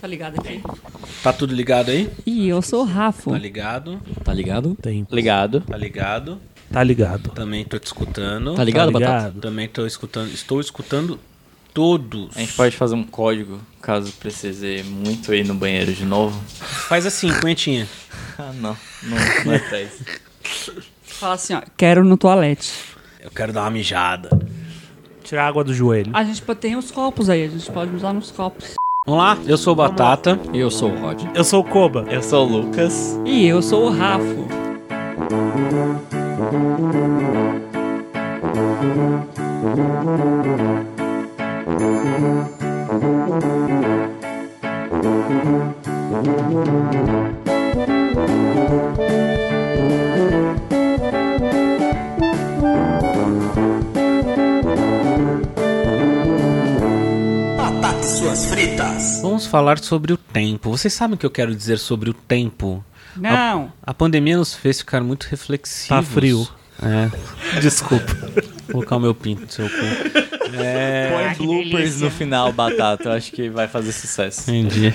Tá ligado aqui? Tá tudo ligado aí? Ih, eu sou o Rafa. Tá ligado? Tá ligado? Tem. Ligado. Tá ligado? Tá ligado. Também tô te escutando. Tá ligado, Tá Batata? ligado. Também tô escutando. Estou escutando todos. A gente pode fazer um código, caso precise muito ir no banheiro de novo. Faz assim, punhetinha. Ah, não. Não, não é pra isso. Fala assim, ó, quero no toalete. Eu quero dar uma mijada. Tirar água do joelho. A gente pode- tem os copos aí, a gente pode usar nos copos. Vamos lá? Eu sou o Batata. E eu sou o Rod. Eu sou o Koba. Eu sou o Lucas. E eu sou o Rafa. Vamos falar sobre o tempo. Vocês sabem o que eu quero dizer sobre o tempo? Não. A pandemia nos fez ficar muito reflexivos. Tá frio. É. Desculpa. Vou colocar o meu pinto no seu cu. É. Põe bloopers no final, Batata. Eu acho que vai fazer sucesso. Entendi.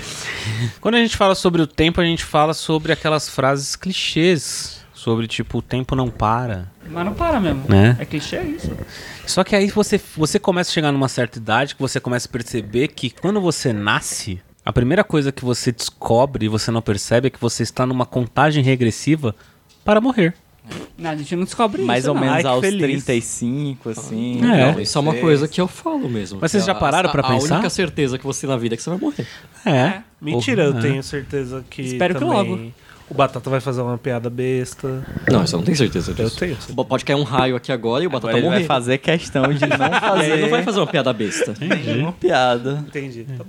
Quando a gente fala sobre o tempo, a gente fala sobre aquelas frases clichês. Sobre, tipo, o tempo não para. Mas não para mesmo. Né? É clichê isso. Só que aí você, você começa a chegar numa certa idade que você começa a perceber que quando você nasce, a primeira coisa que você descobre e você não percebe é que você está numa contagem regressiva para morrer. Não, a gente não descobre Mais isso, ou não. menos Ai, que aos feliz. 35, assim. É. Não, isso é uma coisa que eu falo mesmo. Mas vocês que já a- pararam pra a, pensar? A única certeza que você tem na vida é que você vai morrer. É. Mentira, eu tenho certeza que. Espero que também logo. O Batata vai fazer uma piada besta. Não, isso eu não tenho certeza Eu disso. tenho. Bo- Pode cair um raio aqui agora e o Batata Agora ele morrer. vai fazer questão de não Ele fazer não vai fazer uma piada besta. nenhuma piada. Entendi. Tá.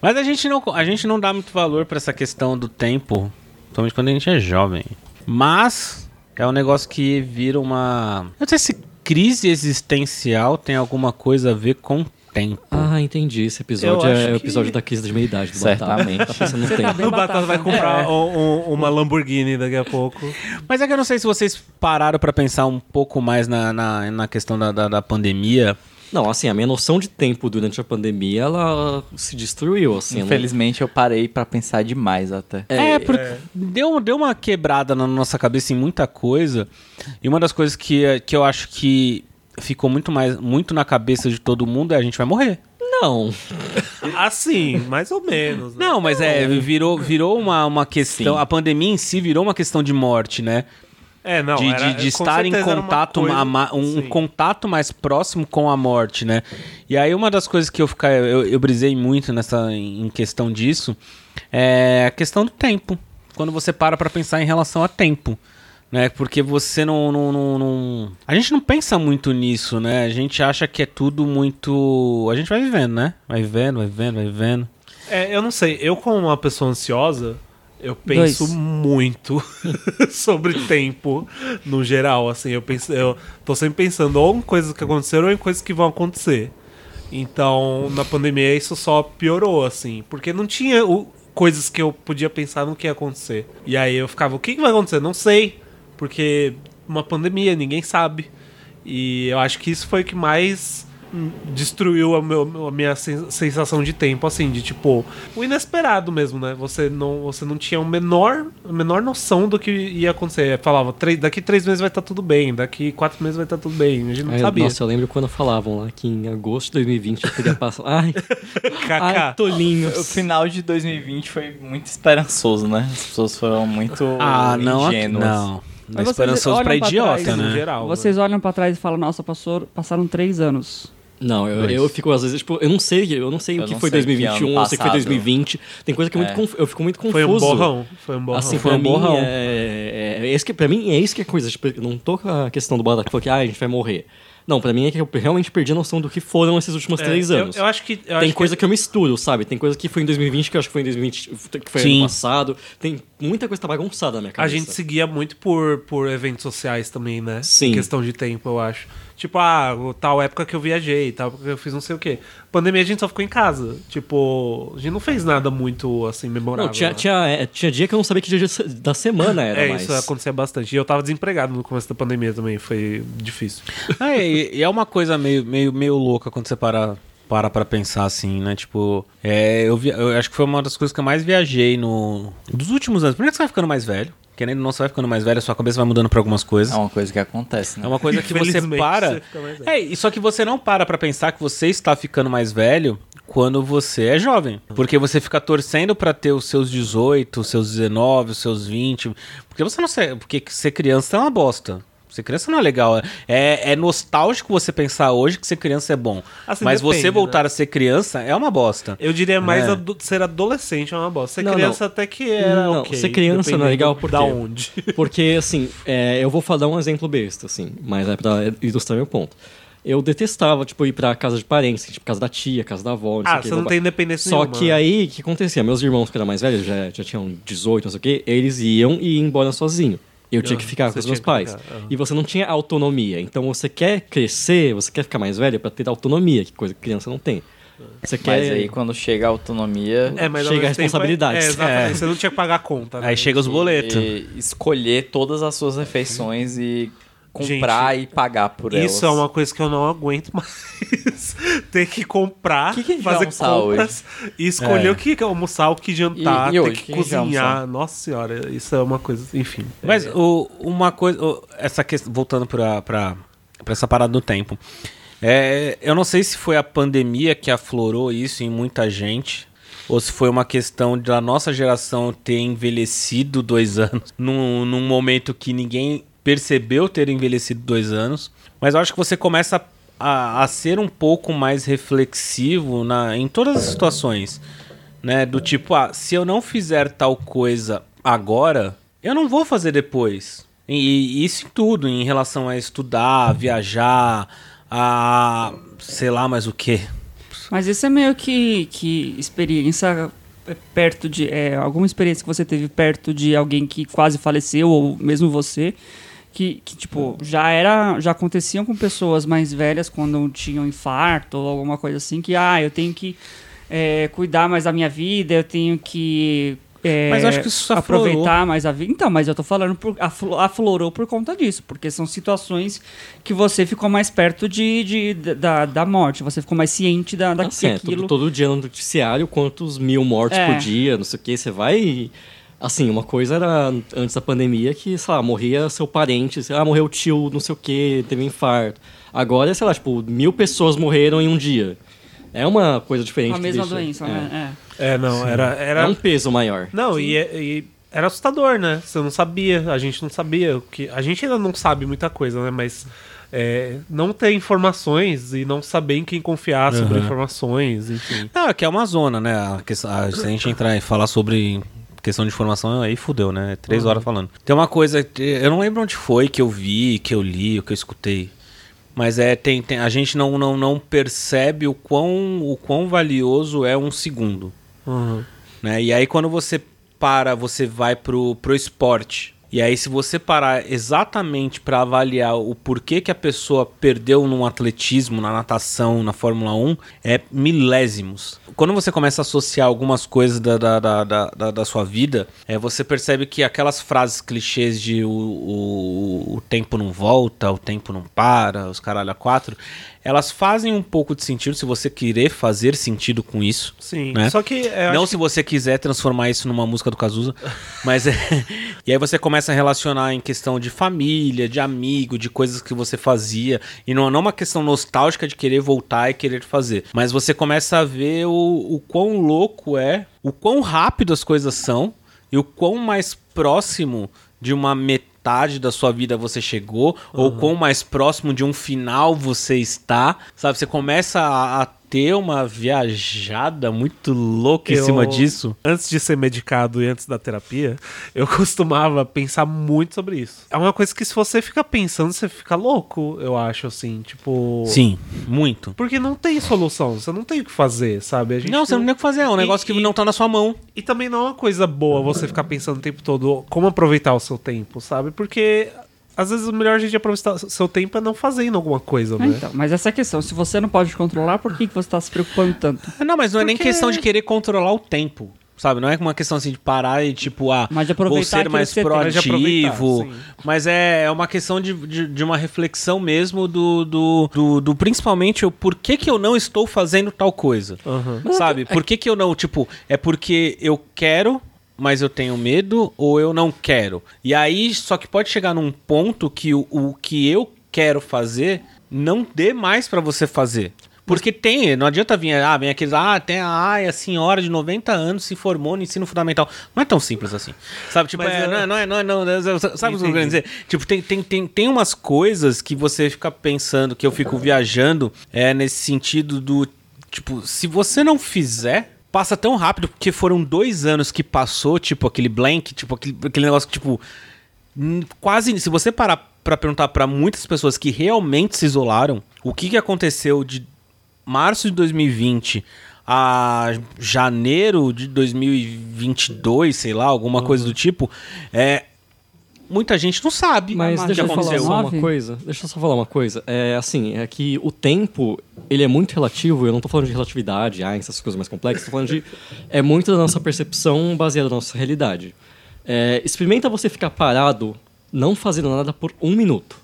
Mas a gente não, a gente não dá muito valor pra essa questão do tempo, principalmente quando a gente é jovem. Mas é um negócio que vira uma. Eu não sei se crise existencial tem alguma coisa a ver com tempo. Ah, entendi. Esse episódio Eu é o que- episódio da crise da meia-idade do Batata. Certamente. Tá Você tá tempo. bem O Batata vai comprar um- um- uma Lamborghini daqui a pouco. Mas é que eu não sei se vocês pararam pra pensar um pouco mais na, na, na questão da, da, da pandemia. Não, assim, a minha noção de tempo durante a pandemia, ela se destruiu, assim. não- Infelizmente eu parei pra pensar demais até. É, porque Deu, deu uma quebrada na nossa cabeça em muita coisa. E uma das coisas que, que eu acho que ficou muito mais muito na cabeça de todo mundo é a gente vai morrer. Não. Assim, mais ou menos. né? Não, mas é, virou, virou uma, uma questão. Sim. A pandemia em si virou uma questão de morte, né? É, não. de, era- de, de estar em uma contato, coisa- ma- ma- um Sim. contato mais próximo com a morte, né? E aí uma das coisas que eu ficar, eu, eu brisei muito nessa em questão disso é a questão do tempo. Quando você para pra pensar em relação a tempo. Né, porque você não, não, não, não- A gente não pensa muito nisso, né? A gente acha que é tudo muito. A gente vai vivendo, né? Vai vivendo, vai vivendo, vai vivendo. É, eu não sei. Eu, como uma pessoa ansiosa, eu penso Dois. muito sobre tempo no geral. Assim, eu penso, eu tô sempre pensando ou em coisas que aconteceram ou em coisas que vão acontecer. Então, na pandemia isso só piorou, assim, porque não tinha o- coisas que eu podia pensar no que ia acontecer. E aí eu ficava, o que, que vai acontecer? Não sei, porque uma pandemia, ninguém sabe. E eu acho que isso foi o que mais destruiu a, meu- a minha sen- sensação de tempo, assim, de tipo, o inesperado mesmo, né? Você não, você não tinha o menor, a menor noção do que ia acontecer. Falava, "Três- daqui três meses vai estar tudo bem, daqui quatro meses vai estar tudo bem. A gente não Aí, sabia. nossa, eu lembro quando falavam lá que em agosto de 2020 eu teria passado. Ai, ai, tolinhos. O final de 2020 foi muito esperançoso, né? As pessoas foram muito Ah, não, ingênuas. não. Não é Mas vocês esperançoso olham pra pra idiota, trás, no né? geral. Vocês olham pra trás e falam, nossa, passou, passaram três anos. Não, eu, eu fico às vezes, tipo, eu não sei, eu não sei Eu o que foi sei que 2021, ano eu sei que foi passado. 2020. Tem coisa que é muito É. conf- eu fico muito confuso. Foi um borrão. Foi um borrão. Assim, Foi um mim, borrão. é, é, é esse que, pra mim, é isso que é coisa. Tipo, eu não tô com a questão do Batata que falou que ah, a gente vai morrer. Não, pra mim é que eu realmente perdi a noção do que foram esses últimos É, três eu- anos. Eu, acho que. eu Tem acho coisa que... eu misturo, sabe? Tem coisa que foi em 2020 que eu acho que foi em 2020, que foi Sim. ano passado. Tem muita coisa tá bagunçada na minha A cabeça. gente seguia muito por, por eventos sociais também, né? Sim. Em questão de tempo, eu acho. Tipo, ah, tal época que eu viajei, tal época que eu fiz não sei o quê. Pandemia a gente só ficou em casa. Tipo, a gente não fez nada muito, assim, memorável. Não, tinha, né? tinha, é, tinha dia que eu não sabia que dia da semana era É, mais. isso acontecia bastante. E eu tava desempregado no começo da pandemia também, foi difícil. Ah, e, e é uma coisa meio, meio, meio louca quando você para para pra pensar assim, né? Tipo, é, eu, vi, eu acho que foi uma das coisas que eu mais viajei no. Dos últimos anos. Primeiro que você vai ficando mais velho. Querendo ou não, você vai ficando mais velho, a sua cabeça vai mudando pra algumas coisas. É uma coisa que acontece, né? É uma coisa que você para. você. É, e só que você não para pra pensar que você está ficando mais velho quando você é jovem. Porque você fica torcendo pra ter os seus 18, os seus 19, os seus 20. Porque você não sei. Porque ser criança é uma bosta. Ser criança não é legal. É, é nostálgico você pensar hoje que ser criança é bom. Assim, Mas você depende, voltar né? a ser criança é uma bosta. Eu diria mais É. ado- ser adolescente é uma bosta. Ser Não, criança não. até que era Não, ok. ser criança não é legal por da onde. Porque, assim, é, eu vou falar um exemplo besta, assim, mas é pra ilustrar meu ponto. Eu detestava, tipo, ir pra casa de parentes, tipo, casa da tia, casa da avó, não sei Ah, que. você não tem independência Só nenhuma. que aí, o que acontecia? Meus irmãos, que eram mais velhos, já, já tinham 18, não sei o quê, eles iam e iam embora sozinho. Eu tinha que ficar você com os meus pais. ficar, aham. E você não tinha autonomia. Então você quer crescer, você quer ficar mais velho pra ter autonomia, que coisa que criança não tem. Você quer. Mas aí quando chega a autonomia, É, Chega a é- responsabilidades. É, exatamente. É. Você não tinha que pagar a conta. Né? Aí chega os boletos. e escolher todas as suas refeições e comprar e pagar por elas. Isso é uma coisa que eu não aguento mais. Ter que comprar, Que que gente fazer compras e escolher É. o que almoçar, o que jantar, E- e hoje, ter o que que gente cozinhar. Nossa senhora, isso é uma coisa. Enfim. Mas é, o, uma coisa. o- essa questão. Voltando pra, pra, pra essa parada do tempo. É, eu não sei se foi a pandemia que aflorou isso em muita gente. Ou se foi uma questão da nossa geração ter envelhecido dois anos num, num momento que ninguém percebeu ter envelhecido dois anos. Mas eu acho que você começa a, a ser um pouco mais reflexivo na, em todas as situações. Né? Do tipo, ah, se eu não fizer tal coisa agora, eu não vou fazer depois. E, e isso em tudo, em relação a estudar, viajar, a sei lá mais o que. Mas isso é meio que, que experiência é, perto de. É, alguma experiência que você teve perto de alguém que quase faleceu, ou mesmo você, que, que tipo, já era. Já aconteciam com pessoas mais velhas quando tinham infarto ou alguma coisa assim, que ah, eu tenho que é, cuidar mais da minha vida, eu tenho que. é, Mas eu acho que isso aflorou. aproveitar mais a vida. Então, mas eu tô falando por, aflo- aflorou por conta disso, porque são situações que você ficou mais perto de, de- da, da morte, você ficou mais ciente da, da, Assim, é, daquilo. todo, todo dia no noticiário, quantos mil mortes É. por dia, não sei o que, você vai. Assim, uma coisa era antes da pandemia que, sei lá, morria seu parente, sei lá, morreu o tio, não sei o que, teve um infarto. Agora, sei lá, tipo, mil pessoas morreram em um dia. É uma coisa diferente. A mesma doença, é. né? É, não, era. era... É um peso maior. Não, e, e era assustador, né? Você não sabia, a gente não sabia o que. A gente ainda não sabe muita coisa, né? Mas é, não ter informações e não saber em quem confiar sobre Uhum. informações, enfim. Não, é que é uma zona, né? A questão- a- se a gente entrar e falar sobre questão de informação, aí fudeu, né? Três horas falando. Tem uma coisa, eu não lembro onde foi que eu vi, que eu li, o que eu escutei. Mas é, tem, tem- a gente não, não, não percebe o quão, o quão valioso é um segundo. Uhum. né? E aí quando você para, você vai pro, pro esporte. E aí se você parar exatamente para avaliar o porquê que a pessoa perdeu no atletismo, na natação, na Fórmula 1, é milésimos. Quando você começa a associar algumas coisas da, da, da, da, da- sua vida, é, você percebe que aquelas frases clichês de o, o, o tempo não volta, o tempo não para, os caralho a quatro, elas fazem um pouco de sentido se você querer fazer sentido com isso. Sim. Né? Só que. é, Não se você quiser transformar isso numa música do Cazuza, mas é... e aí você começa a relacionar em questão de família, de amigo, de coisas que você fazia e não não uma questão nostálgica de querer voltar e querer fazer, mas você começa a ver o, o quão louco é, o quão rápido as coisas são e o quão mais próximo de uma metade da sua vida você chegou ou quão mais próximo de um final você está, sabe? Você começa a, a ter uma viajada muito louca em Eu- cima disso. Antes de ser medicado e antes da terapia, eu costumava pensar muito sobre isso. É uma coisa que se você fica pensando, você fica louco, eu acho, assim, tipo... Sim, muito. Porque não tem solução, você não tem o que fazer, sabe? A gente Não, você não tem o que fazer, é um E- negócio que e- não tá na sua mão. E também não é uma coisa boa você ficar pensando o tempo todo como aproveitar o seu tempo, sabe? Porque às vezes o melhor jeito de aproveitar o seu tempo é não fazendo alguma coisa, É, né? então, mas essa é a questão. Se você não pode controlar, por que, que você está se preocupando tanto? Não, mas não é nem Porque- questão de querer controlar o tempo. sabe? Não é uma questão assim de parar e tipo, ah, Mas vou aproveitar ser mais proativo. Mas é, é uma questão de, de, de uma reflexão mesmo do, do, do, do principalmente o porquê que eu não estou fazendo tal coisa. Aham. Sabe? Por que, que eu não, tipo, é porque eu quero, mas eu tenho medo, ou eu não quero. E aí, só que pode chegar num ponto que o, o que eu quero fazer não dê mais pra você fazer. Porque tem, não adianta vir, ah, vem aqueles, ah, tem a, ai, a senhora de 90 anos se formou no ensino fundamental. Não é tão simples assim. Sabe, tipo, é, é- não, é, não é, não é, não, é- sabe o que eu dizer? Tipo, tem, tem, tem, tem umas coisas que você fica pensando, que eu fico viajando, é nesse sentido do, tipo, se você não fizer, passa tão rápido, porque foram dois anos que passou, tipo, aquele blank, tipo, aquele, aquele negócio que, tipo, quase, se você parar pra perguntar pra muitas pessoas que realmente se isolaram, o que que aconteceu de março de 2020 a janeiro de 2022, sei lá, alguma coisa do tipo, é muita gente não sabe Mas Mas deixa eu já falar uma coisa. Deixa eu só falar uma coisa. É assim, é que o tempo, ele é muito relativo. Eu não tô falando de relatividade, ah, essas coisas mais complexas. Tô falando de é muito da nossa percepção baseada na nossa realidade. É, experimenta você ficar parado, não fazendo nada por um minuto.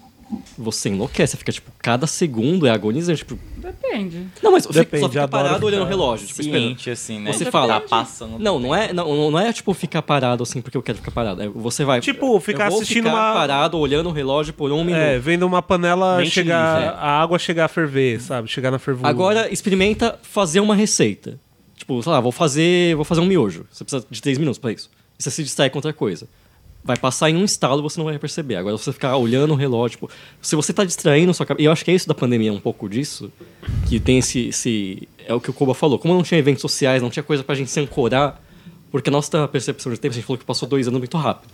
Você enlouquece, fica tipo, cada segundo é agonizante. Tipo, Depende. não, mas você Depende, só fica parado olhando o relógio, tipo. Ciente, assim, né? Você De fala, Tá passando. Não, não é, não, não é tipo ficar parado assim porque eu quero ficar parado. É, você vai. Tipo, ficar assistindo ficar uma- parado olhando o relógio por um minuto. É, vendo uma panela Mente chegar. livre, é. A água chegar a ferver, sabe? Chegar na fervura. Agora experimenta fazer uma receita. Tipo, sei lá, vou fazer, vou fazer um miojo. Você precisa de três minutos pra isso. E você se distrai com outra coisa. Vai passar em um estalo e você não vai perceber. Agora você ficar olhando o relógio, tipo, se você tá distraindo sua cabeça. E eu acho que é isso da pandemia, um pouco disso. Que tem esse, esse. É o que o Koba falou. Como não tinha eventos sociais, não tinha coisa pra gente se ancorar. Porque a nossa percepção de tempo, a gente falou que passou dois anos muito rápido.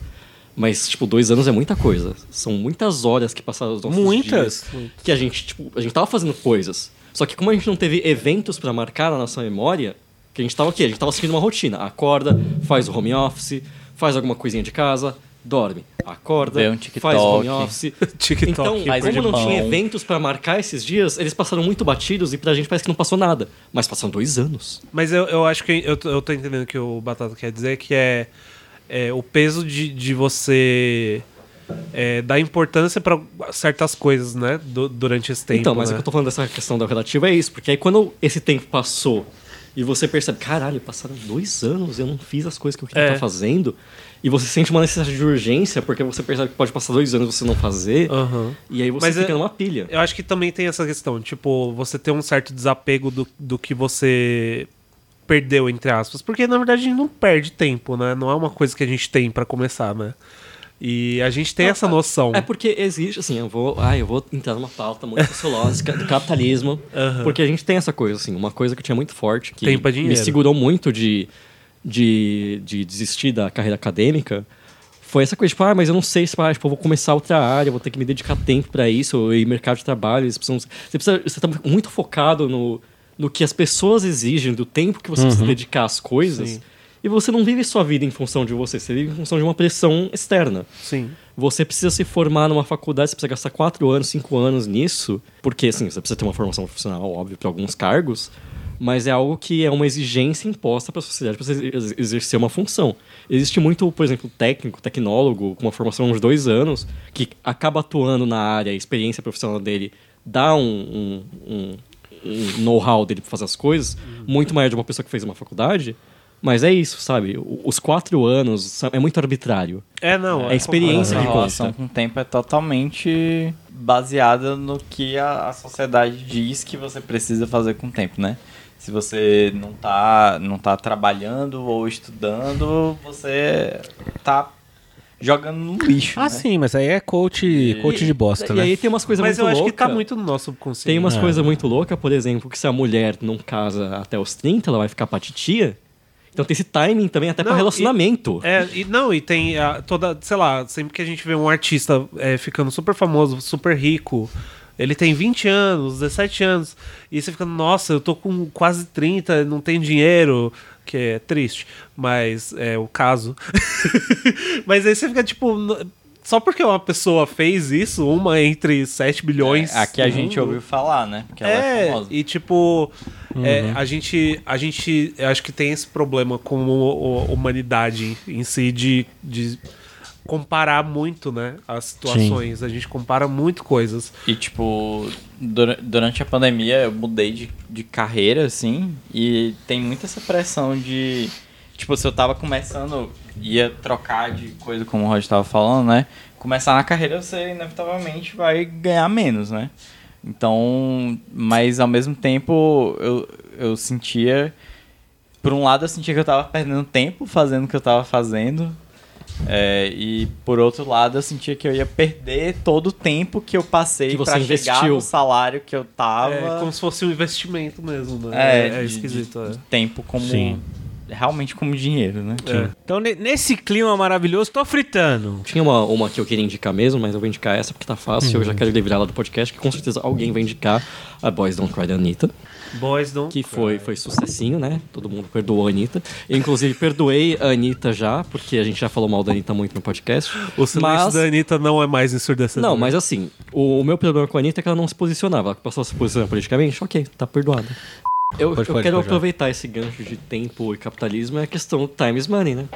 Mas, tipo, dois anos é muita coisa. São muitas horas que passaram os nossos Muitas. dias que a gente, tipo, a gente tava fazendo coisas. Só que como a gente não teve eventos pra marcar na nossa memória, que a gente tava o quê? A gente tava seguindo uma rotina. Acorda, faz o home office, faz alguma coisinha de casa, dorme. Acorda, Vê um faz o home TikTok. office. TikTok, Então, faz como não pão. tinha eventos pra marcar esses dias, eles passaram muito batidos e pra gente parece que não passou nada. Mas passaram dois anos. Mas eu, eu acho que eu, tô- eu tô entendendo o que o Batata quer dizer, que é, é o peso de, de você é, dar importância pra certas coisas, né? du- durante esse tempo. então, mas o né? que eu tô falando dessa questão da relativa é isso, porque aí quando esse tempo passou e você percebe, caralho, passaram dois anos, eu não fiz as coisas que eu queria É. estar fazendo, e você sente uma necessidade de urgência, porque você percebe que pode passar dois anos e você não fazer, Aham. e aí você Mas fica é- numa pilha. Eu acho que também tem essa questão, tipo, você ter um certo desapego do, do que você perdeu, entre aspas. Porque, na verdade, a gente não perde tempo, né? Não é uma coisa que a gente tem pra começar, né? E a gente tem essa é- noção. É porque existe, assim, eu vou, ah, eu vou entrar numa pauta muito sociológica do capitalismo, Aham. porque a gente tem essa coisa, assim, uma coisa que tinha muito forte, que me segurou muito de, de, de desistir da carreira acadêmica, foi essa coisa, tipo, ah, mas eu não sei se ah, tipo, eu vou começar outra área, vou ter que me dedicar tempo pra isso, e mercado de trabalho, eles precisam, você precisa, você tá muito focado no, no que as pessoas exigem, do tempo que você precisa dedicar às coisas, Sim. E você não vive sua vida em função de você, você vive em função de uma pressão externa. Sim. Você precisa se formar numa faculdade, você precisa gastar quatro anos, cinco anos nisso, porque assim, você precisa ter uma formação profissional, óbvio, para alguns cargos, mas é algo que é uma exigência imposta para a sociedade para você ex- exercer uma função. Existe muito, por exemplo, técnico, tecnólogo, com uma formação de dois anos, que acaba atuando na área, a experiência profissional dele dá um, um, um- um know-how dele para fazer as coisas, muito maior de uma pessoa que fez uma faculdade. Mas é isso, sabe? Os quatro anos é muito arbitrário. É, não. É experiência A que relação conta. com o tempo é totalmente baseada no que a, a sociedade diz que você precisa fazer com o tempo, né? Se você não tá, não tá trabalhando ou estudando, você tá jogando no lixo, Ah, né? sim, mas aí é coach, coach de bosta, e né? aí tem umas coisas Mas muito eu acho loucas. que tá muito no nosso subconsciente. Tem umas É. coisas muito loucas, por exemplo, que se a mulher não casa até os 30, ela vai ficar pra titia. Então tem esse timing também até Não, relacionamento. É, e não, e tem a, toda, sei lá, sempre que a gente vê um artista é, ficando super famoso, super rico, ele tem 20 anos, 17 anos, e você fica, nossa, eu tô com quase 30, não tenho dinheiro, que é triste, mas é o caso. mas aí você fica tipo, só porque uma pessoa fez isso, uma entre 7 bilhões. É, aqui a gente ouviu falar, né? Porque ela é, É, famosa. e tipo, é, a gente, a gente, eu acho que tem esse problema com a humanidade em si de, de comparar muito, né, as situações. A gente compara muito coisas. E, tipo, dura- durante a pandemia eu mudei de, de carreira, assim, e tem muita essa pressão de. Tipo, se eu tava começando, ia trocar de coisa, como o Roger tava falando, né? Começar na carreira, você inevitavelmente vai ganhar menos, né? Então, mas ao mesmo tempo eu, eu sentia. Por um lado, eu sentia que eu tava perdendo tempo fazendo o que eu tava fazendo. É, e por outro lado, eu sentia que eu ia perder todo o tempo que eu passei pra chegar no salário que eu tava. É como se fosse um investimento mesmo, né? É, é, de- esquisito. de, é. de tempo como. Sim. Realmente como dinheiro, né? É. Então, ne- nesse clima maravilhoso, tô fritando. Tinha uma, uma que eu queria indicar mesmo, mas eu vou indicar essa porque tá fácil. Uhum. Eu já quero livrar ela do podcast, que com certeza alguém vai indicar a Boys Don't Cry da Anitta. Boys don't Que foi, foi sucessinho, né? Todo mundo perdoou a Anitta. Eu, inclusive, perdoei a Anitta já, porque a gente já falou mal da Anitta muito no podcast. O silêncio Mas- da Anitta não é mais ensurdecedor. Não, mas assim, o, o meu problema com a Anitta é que ela não se posicionava. Ela passou a se posicionar politicamente, ok, tá perdoada. Eu, Pode, eu pode, quero pode, aproveitar esse gancho de tempo e capitalismo, é a questão do time is money, né?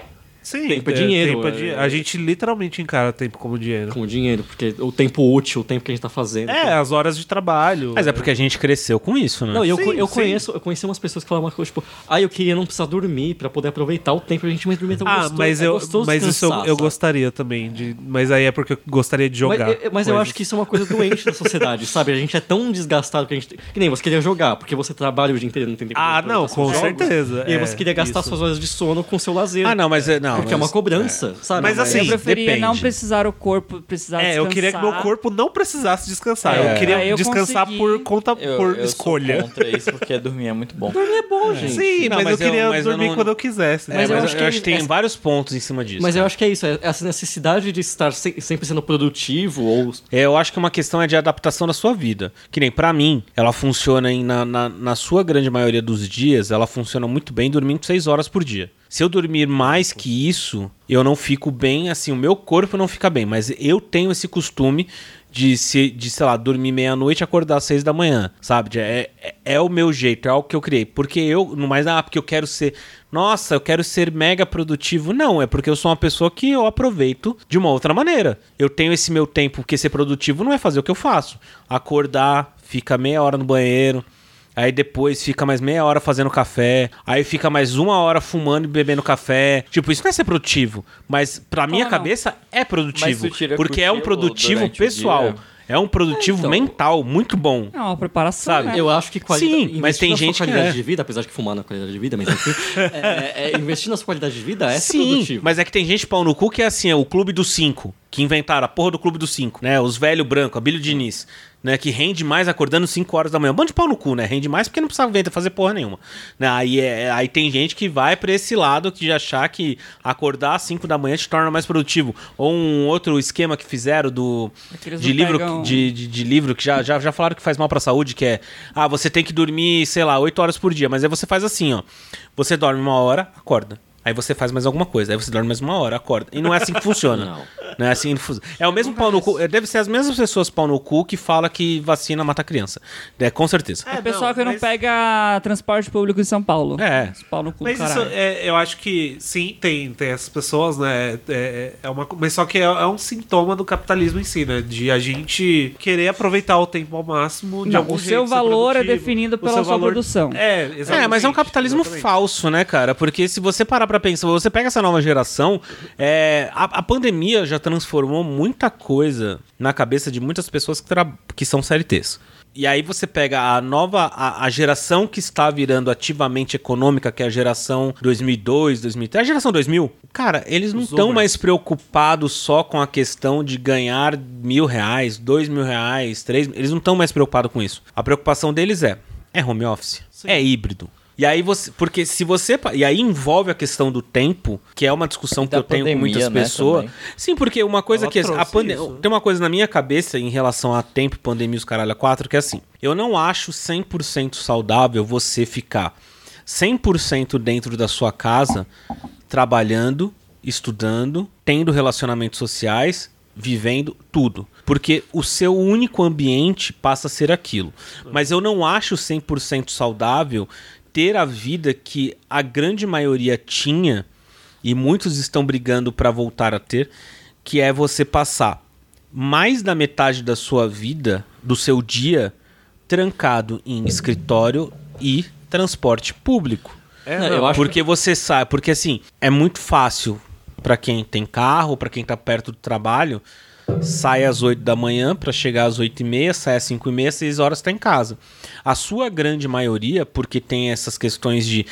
Sim, tempo é dinheiro, tempo é é- dinhe- A gente literalmente encara tempo como dinheiro. Com o dinheiro, porque o tempo útil, o tempo que a gente tá fazendo. É, as horas de trabalho. Mas é porque a gente cresceu com isso, né? Não, eu, Sim, co- eu sim. conheço, eu conheci umas pessoas que falavam uma coisa, tipo, ah, eu queria não precisar dormir pra poder aproveitar o tempo, a gente mais dormir tão Ah, gostoso, mas, é eu, gostoso mas isso eu, eu gostaria também. De, mas aí é porque eu gostaria de jogar. Mas, eu- mas eu acho que isso é uma coisa doente da sociedade, sabe? A gente é tão desgastado que a gente. Que nem você queria jogar, porque você trabalha o dia inteiro não tem tempo Ah, não, com seus jogos. certeza. E aí é, você queria gastar isso. suas horas de sono com seu lazer. Ah, não, mas é. Não, Porque é uma cobrança, sabe? Mas assim, eu preferia depende. não precisar o corpo precisar É, eu queria que meu corpo não precisasse descansar. É. Eu queria Aí eu descansar consegui- por conta, Eu, por eu escolha. sou contra isso porque dormir é muito bom. é bom, gente. Sim, Não, mas, mas eu eu- queria mas eu dormir não- quando eu quisesse. É, né? mas eu eu acho acho, que que tem vários pontos em cima disso. Mas eu cara. acho que é isso, é essa necessidade de estar se- sempre sendo produtivo ou. É, eu acho que uma questão é de adaptação da sua vida. Que nem pra mim, ela funciona em, na, na, na sua grande maioria dos dias, ela funciona muito bem dormindo 6 horas por dia. Se eu dormir mais que isso, eu não fico bem, assim, o meu corpo não fica bem, mas eu tenho esse costume de, se, de sei lá, dormir meia-noite e acordar às seis da manhã, sabe? É, é, é o meu jeito, é algo que eu criei. Porque eu, não mais, ah, porque eu quero ser, nossa, eu quero ser mega produtivo. Não, é porque eu sou uma pessoa que eu aproveito de uma outra maneira. Eu tenho esse meu tempo, porque ser produtivo não é fazer o que eu faço. Acordar, fica meia hora no banheiro, Aí depois fica mais meia hora fazendo café. Aí fica mais uma hora fumando e bebendo café. Tipo, isso não é ser produtivo. Mas pra minha não? cabeça é produtivo. tira Porque é um produtivo pessoal. É um produtivo então. mental muito bom. É uma preparação, Sabe, né? Eu acho que qualidade. Sim, mas tem investir na sua gente que qualidade é. de vida, apesar de fumar na qualidade de vida, mas enfim. é, é, investir na sua qualidade de vida é Sim, produtivo. mas é que tem gente pau no cu que é assim, é o clube dos cinco. Que inventaram a porra do clube dos cinco, né? Os velho branco, a Bílio Diniz, né? Que rende mais acordando 5 horas da manhã. Um bando de pau no cu, né? Rende mais porque não precisava inventar fazer porra nenhuma. Né? Aí, é, aí tem gente que vai pra esse lado de achar que acordar às 5 da manhã te torna mais produtivo. Ou um outro esquema que fizeram do Aqueles de livro, pegam- de, de, de livro que já, já, já falaram que faz mal pra saúde, que é ah, você tem que dormir, sei lá, 8 horas por dia. Mas aí você faz assim, ó. Você dorme uma hora, acorda. Aí você faz mais alguma coisa. Aí você dorme mais uma hora, acorda. E não é assim que funciona. Não. Não é assim que funciona. É o mesmo pau no cu. é, Deve ser as mesmas pessoas pau no cu que fala que vacina mata criança. É, com certeza. É o pessoal não, que não mas- pega transporte público em São Paulo. É. Pau no cu Mas isso, é, eu acho que sim, tem, tem essas pessoas, né? É, é uma, co- mas só que é, é um sintoma do capitalismo em si, né? De a gente querer aproveitar o tempo ao máximo. De Não, algum o seu valor é definido pela sua produção. É, exatamente. É, mas é um capitalismo exatamente. falso, né, cara? Porque se você parar pra pensar, você pega essa nova geração, é, a, a pandemia já transformou muita coisa na cabeça de muitas pessoas que, que são CLTs. E aí você pega a nova, a, a geração que está virando ativamente econômica, que é a geração 2002, 2003, a geração 2000. Cara, eles não estão mais preocupados só com a questão de ganhar mil reais, dois mil reais, três. Eles não estão mais preocupados com isso. A preocupação deles é: é home office, é híbrido. E aí você, porque se você, e aí envolve a questão do tempo, que é uma discussão que eu tenho com pandemia, muitas né, pessoas. também. Sim, porque uma coisa Ela que a pande- tem uma coisa na minha cabeça em relação a tempo, pandemia e os caralho a quatro que é assim. Eu não acho 100% saudável você ficar 100% dentro da sua casa trabalhando, estudando, tendo relacionamentos sociais, vivendo tudo. Porque o seu único ambiente passa a ser aquilo. Mas eu não acho 100% saudável ter a vida que a grande maioria tinha e muitos estão brigando para voltar a ter, que é você passar mais da metade da sua vida, do seu dia, trancado em escritório e transporte público. É, Não, eu acho Porque você sabe, porque assim, é muito fácil pra quem tem carro, pra quem tá perto do trabalho, sai às 8 da manhã pra chegar às 8 e meia, sai às 5 e meia, 6 horas tá em casa. A sua grande maioria, porque tem essas questões de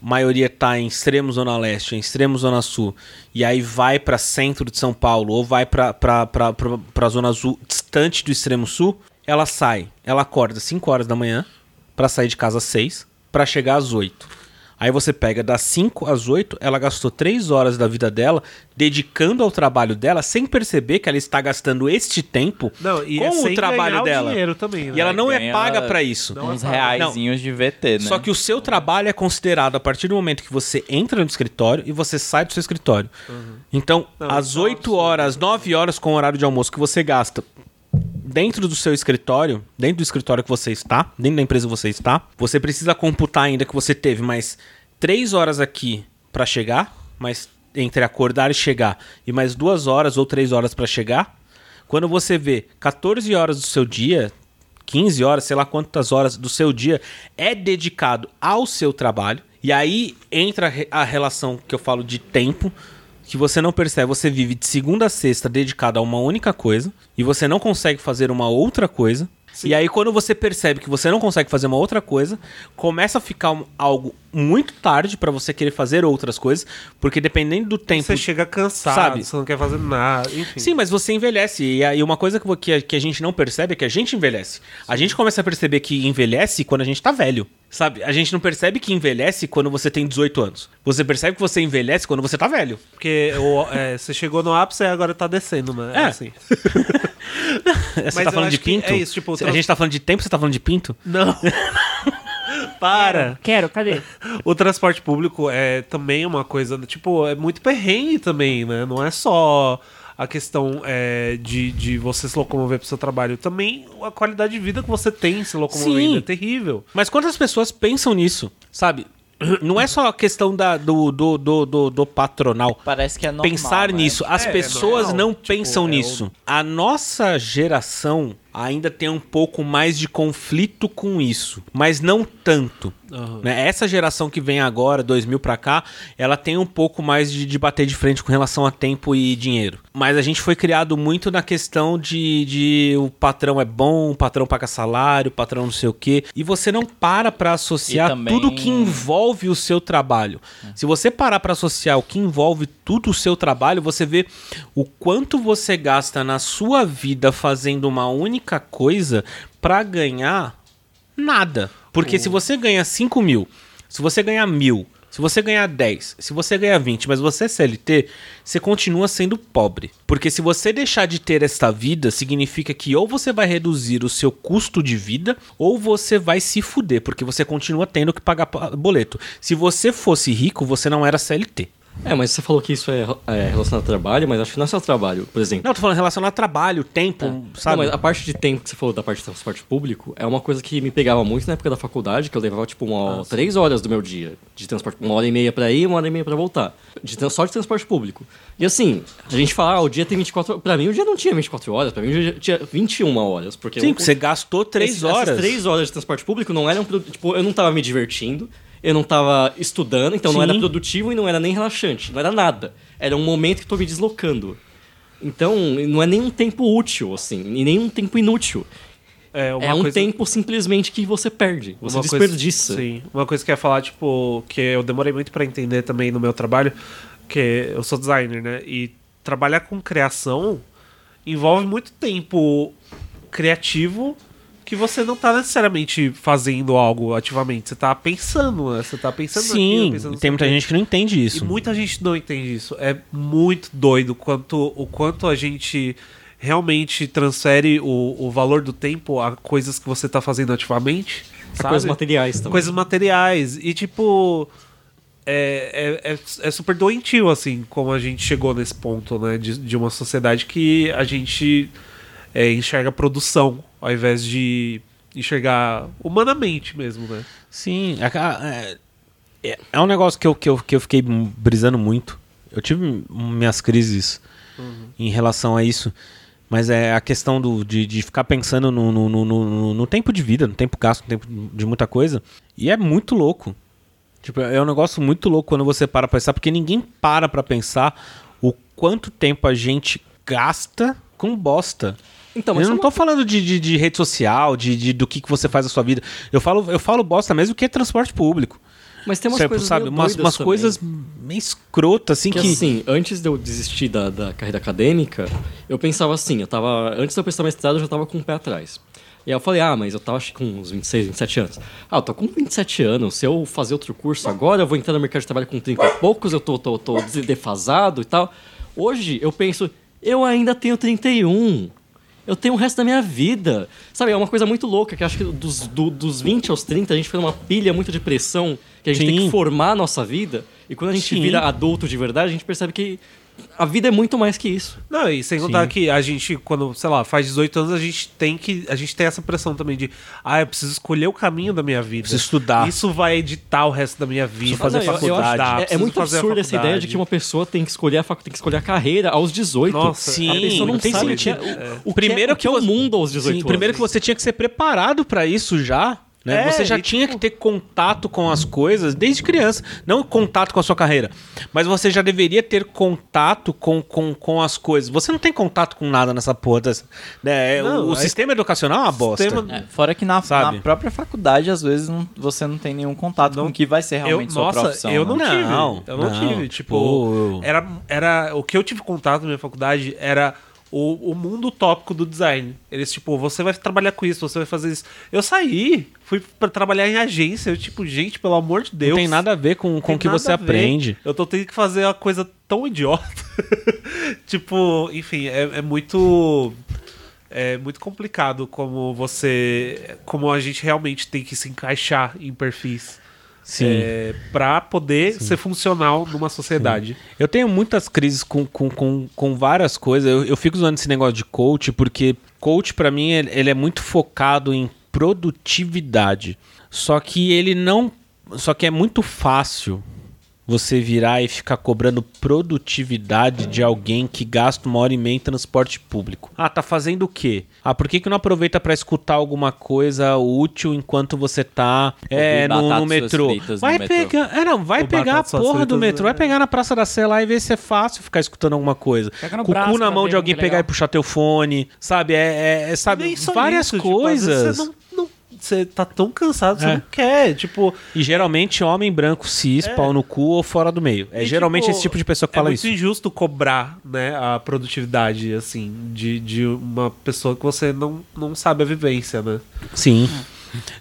maioria tá em extremo zona leste, em extremo zona sul, e aí vai pra centro de São Paulo ou vai pra, pra zona sul, distante do extremo sul, ela sai, ela acorda às 5 horas da manhã pra sair de casa às 6, pra chegar às 8. Aí você pega das 5 às 8, ela gastou 3 horas da vida dela dedicando ao trabalho dela, sem perceber que ela está gastando este tempo Não, e com é o sem trabalho o dela. dinheiro também, né? E ela não é Ganha paga pra isso. Uns é reaisinhos de VT, né? Só que o seu trabalho é considerado a partir do momento que você entra no escritório e você sai do seu escritório. Então, Não, às isso é um 8 absurdo. horas, 9 horas com o horário de almoço que você gasta dentro do seu escritório, dentro do escritório que você está, dentro da empresa que você está, você precisa computar ainda que você teve mais 3 horas aqui pra chegar, mais entre acordar e chegar, e mais 2 horas ou 3 horas pra chegar. Quando você vê 14 horas do seu dia, 15 horas, sei lá quantas horas do seu dia é dedicado ao seu trabalho. E aí entra a relação que eu falo de tempo, que você não percebe. Você vive de segunda a sexta dedicado a uma única coisa e você não consegue fazer uma outra coisa. E aí, quando você percebe que você não consegue fazer uma outra coisa, começa a ficar um- algo muito tarde pra você querer fazer outras coisas, porque dependendo do tempo. Você chega cansado, Sabe? você não quer fazer nada, enfim. Sim, mas você envelhece. E aí uma coisa que, vo- que, a, que a gente não percebe é que a gente envelhece. A gente começa a perceber que envelhece quando a gente tá velho. Sabe? A gente não percebe que envelhece quando você tem 18 anos. Você percebe que você envelhece quando você tá velho. Porque o- é, você chegou no ápice e agora tá descendo, né? É. assim. Você Mas tá falando de pinto? é isso, tipo, a trans- gente tá falando de tempo, você tá falando de pinto? Não. Para! Quero, cadê? O transporte público é também uma coisa, tipo, é muito perrengue também, né? Não é só a questão é, de, de você se locomover pro seu trabalho. Também a qualidade de vida que você tem se locomovendo Sim. é terrível. Mas quantas pessoas pensam nisso? Sabe? Não é só a questão da, do, do, do, do, do patronal. Parece que é normal, pensar né? nisso. As É, pessoas normal. não Tipo, pensam é nisso. A nossa geração ainda tem um pouco mais de conflito com isso, mas não tanto. Aham. né? Essa geração que vem agora, 2000 pra cá, ela tem um pouco mais de, de bater de frente com relação a tempo e dinheiro. Mas a gente foi criado muito na questão de, de o patrão é bom, o patrão paga salário, o patrão não sei o quê. E você não para pra associar também- tudo que envolve o seu trabalho. Se você parar pra associar o que envolve tudo o seu trabalho, você vê o quanto você gasta na sua vida fazendo uma única coisa pra ganhar nada. Porque se você ganha 5 mil, se você ganhar mil, se você ganhar 10, se você ganhar 20, mas você é CLT, você continua sendo pobre. Porque se você deixar de ter esta vida, significa que ou você vai reduzir o seu custo de vida, ou você vai se fuder, porque você continua tendo que pagar pa- boleto. Se você fosse rico, você não era CLT. É, mas você falou que isso é, é relacionado ao trabalho, mas acho que não é só trabalho, por exemplo. Não, tô falando relacionado a trabalho, tempo, sabe? Não, mas a parte de tempo que você falou da parte de transporte público é uma coisa que me pegava muito na época da faculdade, que eu levava tipo uma, três horas do meu dia de transporte, uma hora e meia pra ir, uma hora e meia pra voltar, de só de transporte público. E assim, a gente fala, ah, o dia tem 24 horas. Pra mim, o dia não tinha 24 horas, pra mim, o dia tinha 21 horas. Porque Sim, eu- você gastou três esses- horas. Essas três horas de transporte público não eram. pro- Tipo, eu não tava me divertindo, eu não tava estudando, então não Sim. era produtivo e não era nem relaxante, não era nada. Era um momento que eu tô me deslocando. Então, não é nem um tempo útil, assim, e nem um tempo inútil. É, é um coisa- tempo simplesmente que você perde, você uma coisa- desperdiça. sim, uma coisa que eu ia falar, tipo, que eu demorei muito pra entender também no meu trabalho, que eu sou designer, né? E trabalhar com criação envolve muito tempo criativo que você não tá necessariamente fazendo algo ativamente, você tá pensando, né? Você tá pensando naquilo, Sim, pensando tem muita quê. gente que não entende isso. E muita gente não entende isso. É muito doido quanto, o quanto a gente realmente transfere o, o valor do tempo a coisas que você tá fazendo ativamente. Sabe? coisas materiais também. Coisas materiais. E tipo. é, é, é, é super doentio, assim, como a gente chegou nesse ponto, né? De, de uma sociedade que a gente é, enxerga produção ao invés de enxergar humanamente mesmo, né? Sim, é, é, é um negócio que eu, que, eu, que eu fiquei brisando muito. Eu tive minhas crises uhum. em relação a isso. Mas é a questão do, de, de ficar pensando no, no, no, no, no tempo de vida, no tempo gasto, no tempo de muita coisa. E é muito louco. Tipo, é um negócio muito louco quando você para pra pensar, porque ninguém para pra pensar o quanto tempo a gente gasta com bosta. Então, mas eu não tô falando de, de, de, rede social, de, de, do que, que você faz na sua vida. Eu falo, eu falo bosta mesmo que é transporte público. Mas tem umas certo, coisas sabe, umas, umas coisas meio escrotas, assim, que... que... assim, antes de eu desistir da, da carreira acadêmica, eu pensava assim, eu tava... Antes de eu prestar mestrado, eu já tava com o pé atrás. E aí eu falei, ah, mas eu tava acho, com uns 26, 27 anos. Ah, eu tô com 27 anos, se eu fazer outro curso agora, eu vou entrar no mercado de trabalho com 30 e poucos, eu tô, tô, tô defasado e tal. Hoje eu penso, eu ainda tenho 31 eu tenho o resto da minha vida. Sabe, é uma coisa muito louca, que acho que dos, do, dos 20 aos 30 a gente foi numa pilha muito de pressão, que a gente Sim. tem que formar a nossa vida. E quando a gente Sim. vira adulto de verdade, a gente percebe que a vida é muito mais que isso. Não, e sem contar Sim. que a gente, quando, sei lá, faz 18 anos, a gente tem que. A gente tem essa pressão também de ah, eu preciso escolher o caminho da minha vida. Preciso estudar. Isso vai editar o resto da minha vida. Preciso fazer não, faculdade. Eu, eu é, é, muito absurdo essa ideia de que uma pessoa tem que escolher a fac... tem que escolher a carreira aos 18. Nossa, sim, a pessoa não tem sabe sentido. O, é, o, o, primeiro que é, o, que é o mundo aos 18 sim, Primeiro que você tinha que ser preparado para isso já. Né? É, você já tinha tipo... que ter contato com as coisas desde criança. Não contato com a sua carreira, mas você já deveria ter contato com, com, com as coisas. Você não tem contato com nada nessa porra. Dessa, né? É, não, o, o sistema educacional é uma bosta. Sistema... É, fora que na, na, própria faculdade, às vezes, não, você não tem nenhum contato não, com o que vai ser realmente eu, sua nossa, profissão. Eu não, né? tive. Não, eu não, tive. Tipo, Pô. era, era, o que eu tive contato na minha faculdade era o, o mundo utópico do design. Eles, tipo, você vai trabalhar com isso, você vai fazer isso. Eu saí, fui para trabalhar em agência. Eu, tipo, gente, pelo amor de Deus. Não tem nada a ver com, com o que você aprende. Eu tô tendo que fazer uma coisa tão idiota. tipo, enfim, é, é muito. É muito complicado como você. Como a gente realmente tem que se encaixar em perfis. É, para poder Sim. ser funcional numa sociedade. Sim. Eu tenho muitas crises com, com, com, com várias coisas. Eu, eu fico usando esse negócio de coach porque coach para mim ele, ele é muito focado em produtividade. Só que ele não, só que é muito fácil você virar e ficar cobrando produtividade de alguém que gasta uma hora e meia em transporte público. Ah, tá fazendo o quê? Ah, por que, que não aproveita para escutar alguma coisa útil enquanto você tá é, no, no, metrô? Vai no pegar, metrô. É, não, vai pegar a porra do metrô, vai pegar na Praça da Sé lá e ver se é fácil ficar escutando alguma coisa. Com o cu na mão de alguém pegar e puxar teu fone, sabe? É, é, é sabe, várias isso, coisas. Tipo, você tá tão cansado, você é. não quer, tipo... E geralmente homem branco cis, é. pau no cu ou fora do meio. É e, geralmente tipo, esse tipo de pessoa que fala isso. É muito injusto cobrar, né, a produtividade, assim, de, de uma pessoa que você não, não sabe a vivência, né? Sim.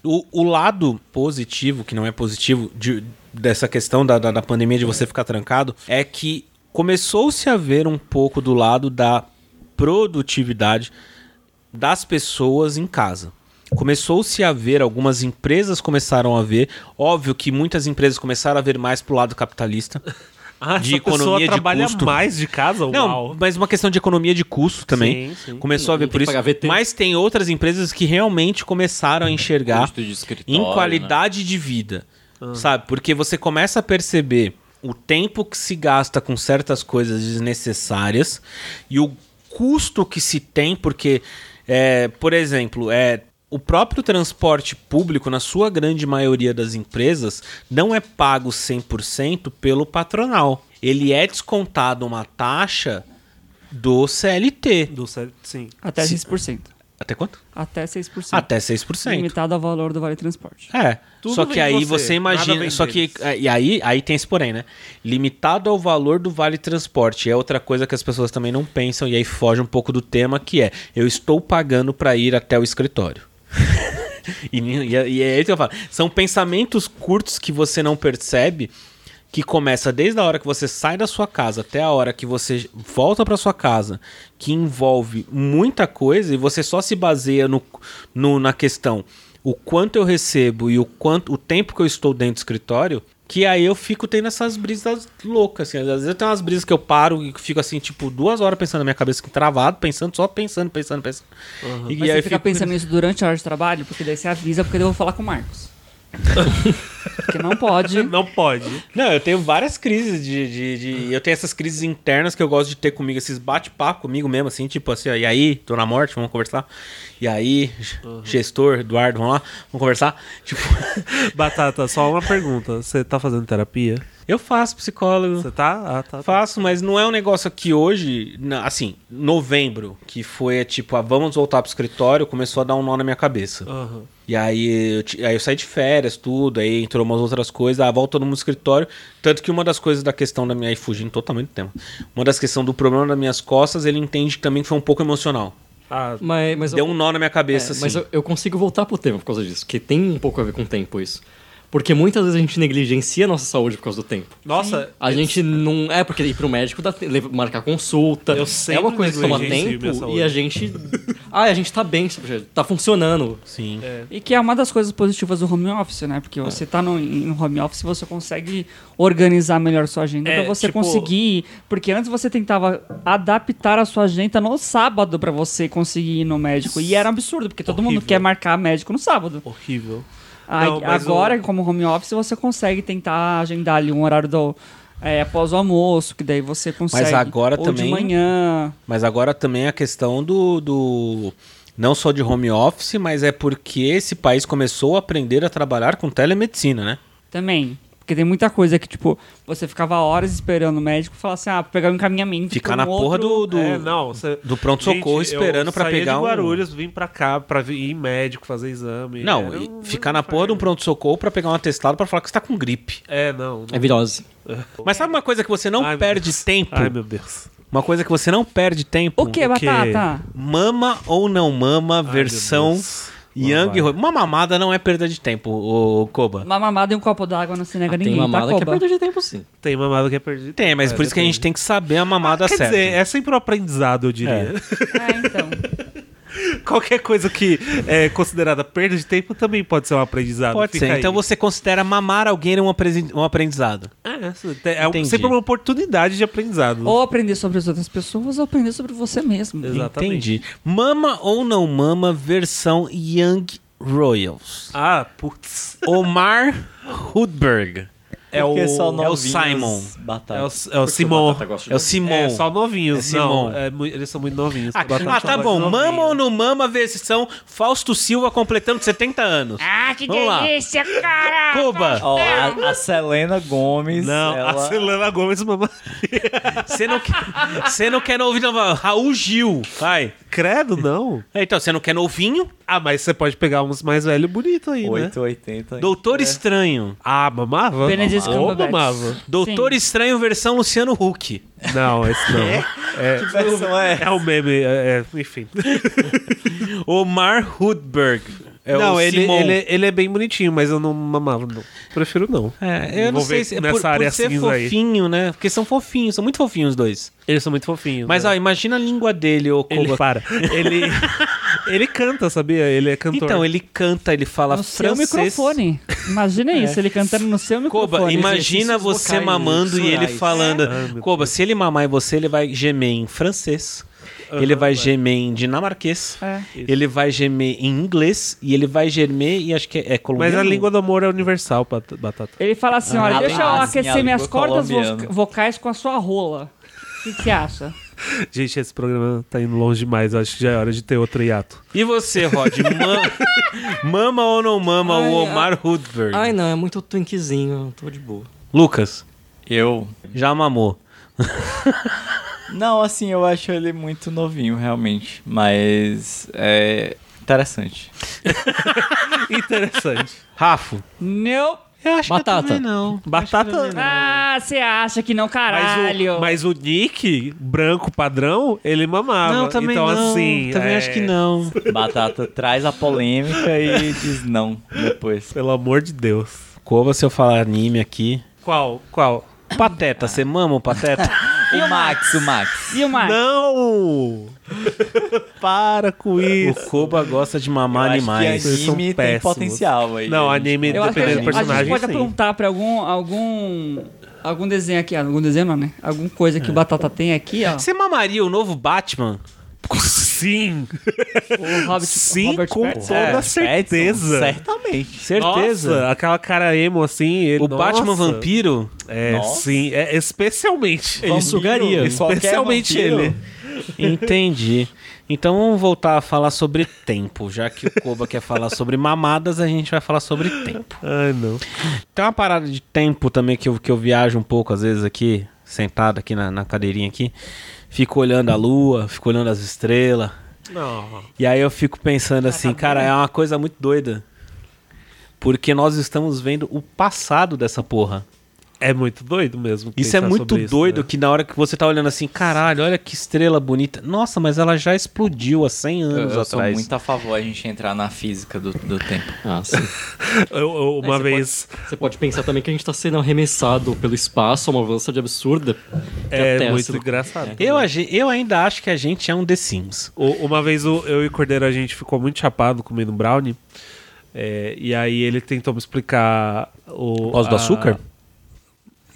O, o lado positivo, que não é positivo, de, dessa questão da, da, da pandemia de você ficar trancado, é que começou-se a ver um pouco do lado da produtividade das pessoas em casa começou-se a ver, algumas empresas começaram a ver, óbvio que muitas empresas começaram a ver mais pro lado capitalista. Ah, de economia de trabalha custo. mais de casa? Não, Uau. mas uma questão de economia de custo também. Sim, sim. Começou a ver por isso. Mas tem outras empresas que realmente começaram a enxergar em né? qualidade né? de vida. Ah. Sabe? Porque você começa a perceber o tempo que se gasta com certas coisas desnecessárias e o custo que se tem, porque, é, por exemplo, é, o próprio transporte público, na sua grande maioria das empresas, não é pago 100% pelo patronal. Ele é descontado uma taxa do CLT. Do CLT, sim. Até 6%. Até quanto? Até 6%. Até 6%. Limitado ao valor do Vale Transporte. É. Tudo só que aí você, você imagina. Só que. É, e aí, aí tem esse porém, né? Limitado ao valor do Vale Transporte. É outra coisa que as pessoas também não pensam, e aí foge um pouco do tema, que é: eu estou pagando para ir até o escritório. e, e, e é isso que eu falo. São pensamentos curtos que você não percebe que começa desde a hora que você sai da sua casa até a hora que você volta para sua casa, que envolve muita coisa e você só se baseia no, no, na questão o quanto eu recebo e o quanto o tempo que eu estou dentro do escritório, Que aí eu fico tendo essas brisas loucas, assim. Às vezes eu tenho umas brisas que eu paro e fico assim, tipo, duas horas pensando na minha cabeça, travado, pensando, só pensando, pensando, pensando. E Mas aí você fica fico- pensando nisso durante a hora de trabalho, porque daí você avisa, porque daí eu vou falar com o Marcos. Porque não pode. Não pode. Não, eu tenho várias crises de, de, de- Eu tenho essas crises internas que eu gosto de ter comigo, esses bate-papo comigo mesmo, assim, tipo assim, ó, e aí, tô na morte, vamos conversar. E aí, gestor, Eduardo, vamos lá, vamos conversar. Tipo, Batata, só uma pergunta. Você tá fazendo terapia? Eu faço psicólogo. Você tá? Ah, tá. Faço, mas não é um negócio que hoje, assim, novembro, que foi tipo, ah, vamos voltar pro escritório, começou a dar um nó na minha cabeça. Aham. E aí eu, aí eu saí de férias, tudo, aí entrou umas outras coisas, ah, volta todo mundo no escritório. Tanto que uma das coisas da questão da minha. Aí fugindo totalmente do tema. Uma das questões do problema das minhas costas, ele entende que também foi um pouco emocional. Ah, Mas, mas Deu eu, um nó na minha cabeça, é, assim. mas eu, eu consigo voltar pro tema por causa disso, que tem um pouco a ver com o tempo isso. Porque muitas vezes a gente negligencia a nossa saúde por causa do tempo. nossa, A gente não. É, porque ir pro médico dá, marcar consulta. Eu é sempre uma coisa que toma tempo e a gente. Ah, a gente tá bem, tá funcionando. Sim. E que é uma das coisas positivas do home office, né? Porque você tá no, no home office, você consegue organizar melhor sua agenda É, pra você tipo- conseguir. Porque antes você tentava adaptar a sua agenda no sábado pra você conseguir ir no médico. E era um absurdo, porque todo mundo Horrível. quer marcar médico no sábado. horrível. Não, mas agora, o- como home office, você consegue tentar agendar ali um horário do. é, após o almoço, que daí você consegue. agora ou também- de manhã. Mas agora também a questão do, do. Não só de home office, mas é porque esse país começou a aprender a trabalhar com telemedicina, né? Também. Porque tem muita coisa que, tipo, você ficava horas esperando o médico falar assim, ah, pegar um encaminhamento. Ficar na um porra outro- do, do, é, não, você... do pronto-socorro esperando pra saía pegar de um. Guarulhos, vim pra cá pra vir- ir em médico, fazer exame. Não, É, um- ficar na porra de um pronto-socorro pra pegar um atestado pra falar que você tá com gripe. É, não. não. É virose. Mas sabe uma coisa que você não Ai, perde Deus. tempo? Ai, meu Deus. Uma coisa que você não perde tempo? O que, O quê? Batata? Mama ou não mama, Ai, meu versão Young. vai. Uma mamada não é perda de tempo, ô Koba. Uma mamada e um copo d'água não se nega Ah, tem ninguém, tá, mamada que é perda de tempo, sim. Tem mamada que é perdido. Tem, mas É, por isso que a gente depende. tem que saber a mamada Quer certa. dizer, é sempre um aprendizado, eu diria. É, então. Qualquer coisa que é considerada perda de tempo também pode ser um aprendizado. Pode Fica ser. aí. Então você considera mamar alguém um, um aprendizado. É, é um- sempre uma oportunidade de aprendizado. ou aprender sobre as outras pessoas, ou aprender sobre você mesmo. Exatamente. Entendi. Mama ou não mama, versão Young Royals. Ah, putz. Omar Hudberg. É o, Porque só é o novinhos Simon. Batata. é o, é o Simon. É o Simon. É, só novinhos. É Simon. Não, é eles são muito novinhos. Ah, ah, tá bom. novinho. Mama ou não mama, versão Fausto Silva completando 70 anos. Ah, que Vamos lá. delícia, cara! Koba, Ó, a, a Selena Gomes. Não, ela... a Selena Gomes mama. você não, quer- não quer ouvir não, Raul Gil. Vai. Credo, não. É, Então, você não quer novinho? Ah, mas você pode pegar uns mais velhos bonitos aí, né? 880. Doutor Estranho. Ah, mamava? Benedict Ou Cumberbatch. mamava? Doutor Sim. Estranho versão Luciano Huck. Não, esse não. É, Que versão é? é o meme, é, é, enfim. Omar Hudberg. É não, o ele, ele, ele é bem bonitinho, mas eu não mamava, não. Prefiro não. É, eu não Vou sei se é nessa por, por área ser cinza aí. fofinho, né? Porque são fofinhos, são muito fofinhos os dois. Eles são muito fofinhos. Mas né? ó, imagina a língua dele, ô ele Koba. para. Ele, ele canta, sabia? Ele é cantor. Então, ele canta, ele fala No seu francês. microfone. Imagina isso, ele cantando no seu microfone. Koba, imagina você vocais, mamando e ele falando. Koba, se ele mamar em você, ele vai gemer em francês. ele vai gemer em dinamarquês. É. Ele vai gemer em inglês. E ele vai gemer e acho que é, é colombiano. Mas a língua do amor é universal, Bat- Batata. Ele fala assim, olha, Ah, deixa eu ah, aquecer minhas língua cordas vo- colombiana. vocais com a sua rola. O que que você acha? Gente, esse programa tá indo longe demais. Eu acho que já é hora de ter outro hiato. E você, Rod? Ma- mama ou não mama Ai, o Omar Hudberg? Ai, não, é muito twinkzinho, tô de boa. Lucas, Eu. já mamou. Não, assim, eu acho ele muito novinho, realmente. Mas é interessante. Interessante. Rafo? Não. Eu acho Batata. que eu também não. Batata. Ah, você acha que não, Mas caralho. o, mas o Nick, branco padrão, ele mamava. Não, também então, não. assim. também é, acho que não. Batata traz a polêmica e diz não depois. Pelo amor de Deus. Koba, se eu falar anime aqui. Qual? Qual? Pateta, você mama o Pateta? O Max, o Max. E o Max? Não! Para com O isso. Koba gosta de Eu mamar acho animais. que Vocês são anime tem péssimos. potencial aí. Não, anime, Eu acho que a dependendo gente, do a gente personagem, pode sim. apontar pra algum, algum, algum desenho aqui, ó. Algum desenho não, né? Alguma coisa que o Batata tem aqui, ó. Você mamaria o novo Batman? Sim, O Robert, sim, Robert com Pattinson. toda certeza. Certamente. Certeza. Nossa, aquela cara emo assim. ele- o Batman nossa. vampiro? É, Nossa. sim, é, especialmente. Ele sugaria. Especialmente ele. Entendi. Então vamos voltar a falar sobre tempo. Já que o Koba quer falar sobre mamadas, a gente vai falar sobre tempo. Ai, não. Tem uma parada de tempo também que eu, que eu viajo um pouco, às vezes, aqui, sentado aqui na, na cadeirinha aqui. Fico olhando a lua, fico olhando as estrelas. Não. E aí eu fico pensando assim, cara, é uma coisa muito doida. Porque nós estamos vendo o passado dessa porra. É muito doido mesmo. Isso é muito sobre isso, doido né? que na hora que você tá olhando assim, caralho, olha que estrela bonita. Nossa, mas ela já explodiu há 100 Eu, anos eu sou atrás. muito a favor a gente entrar na física do, do tempo. Ah, sim. Eu, eu- uma Aí você vez. Você pode pensar também que a gente tá sendo arremessado pelo espaço a uma velocidade absurda. É muito engraçado. Eu, eu ainda acho que a gente é um The Sims. O- Uma vez o- eu e o Cordeiro a gente ficou muito chapado comendo brownie. é, e aí ele tentou me explicar o. Por causa do a- açúcar?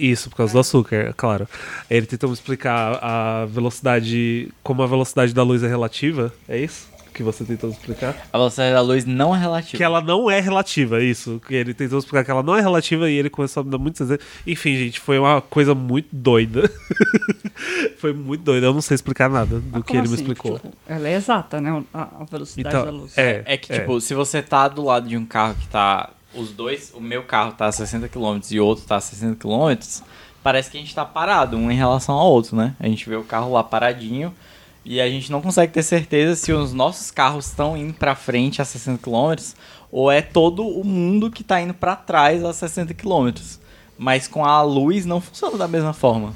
Isso, por causa do açúcar, claro. Ele tentou me explicar a velocidade. Como a velocidade da luz é relativa. É isso? Que você tentou me explicar? A velocidade da luz não é relativa. Que ela não é relativa, isso. Que ele tentou explicar que ela não é relativa e ele começou a me dar muitos exemplos. Enfim, gente, foi uma coisa muito doida. foi muito doida. Eu não sei explicar nada do Mas que como ele me assim? explicou. Tipo, ela é exata, né? A, a velocidade da Então, luz. é, É que, tipo, se você tá do lado de um carro que tá. Os dois, o meu carro tá a 60 km e o outro tá a 60 km, parece que a gente tá parado um em relação ao outro, né? A gente vê o carro lá paradinho e a gente não consegue ter certeza se os nossos carros estão indo pra frente a 60 km ou é todo o mundo que tá indo pra trás a 60 km. Mas com a luz não funciona da mesma forma.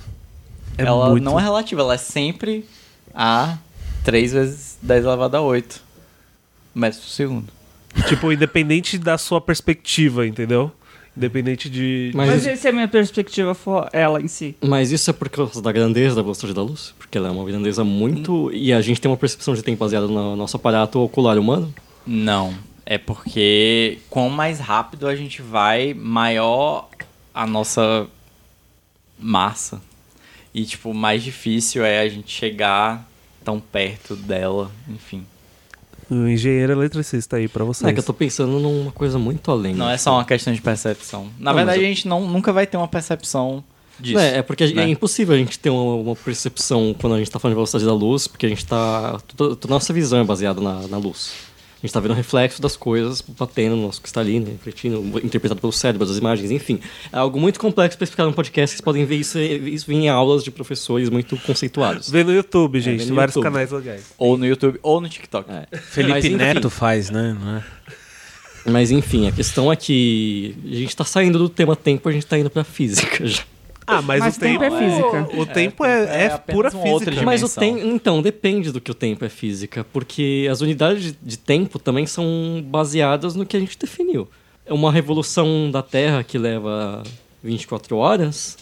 É ela muito- não é relativa, ela é sempre a 3 vezes 10 elevado a 8 metros por segundo. Tipo, independente da sua perspectiva, entendeu? Independente de. Mas, Mas isso, se a minha perspectiva for ela em si? mas isso é por causa da grandeza da velocidade da luz? Porque ela é uma grandeza muito. E a gente tem uma percepção de tempo baseada no nosso aparato ocular humano? Não. É porque quanto mais rápido a gente vai, maior a nossa massa. E, tipo, mais difícil é a gente chegar tão perto dela, enfim. O engenheiro eletricista aí pra vocês. É que eu tô pensando numa coisa muito além. Não é só uma questão de percepção. Na Não, verdade, eu- a gente não, nunca vai ter uma percepção disso. É, é porque né? é impossível a gente ter uma, uma percepção quando a gente tá falando de velocidade da luz, porque a gente tá. Toda, toda a nossa visão é baseada na, na luz. A gente tá vendo o reflexo das coisas batendo no nosso cristalino, refletindo, interpretado pelo cérebro, das imagens, enfim. É algo muito complexo para explicar no podcast, vocês podem ver isso, isso em aulas de professores muito conceituados. Vê no YouTube, gente. vê no tem vários YouTube. canais legais. Ou no YouTube, ou no TikTok. É. Felipe Mas. Neto faz, né? Não é? Mas enfim, a questão é que a gente tá saindo do tema tempo, a gente tá indo pra física já. Ah, mas, Mas o tempo, tempo é física. O tempo é, é é pura física. Mas o tempo. Então, depende do que o tempo é física, porque as unidades de, tempo também são baseadas no que a gente definiu. É uma revolução da Terra que leva 24 horas.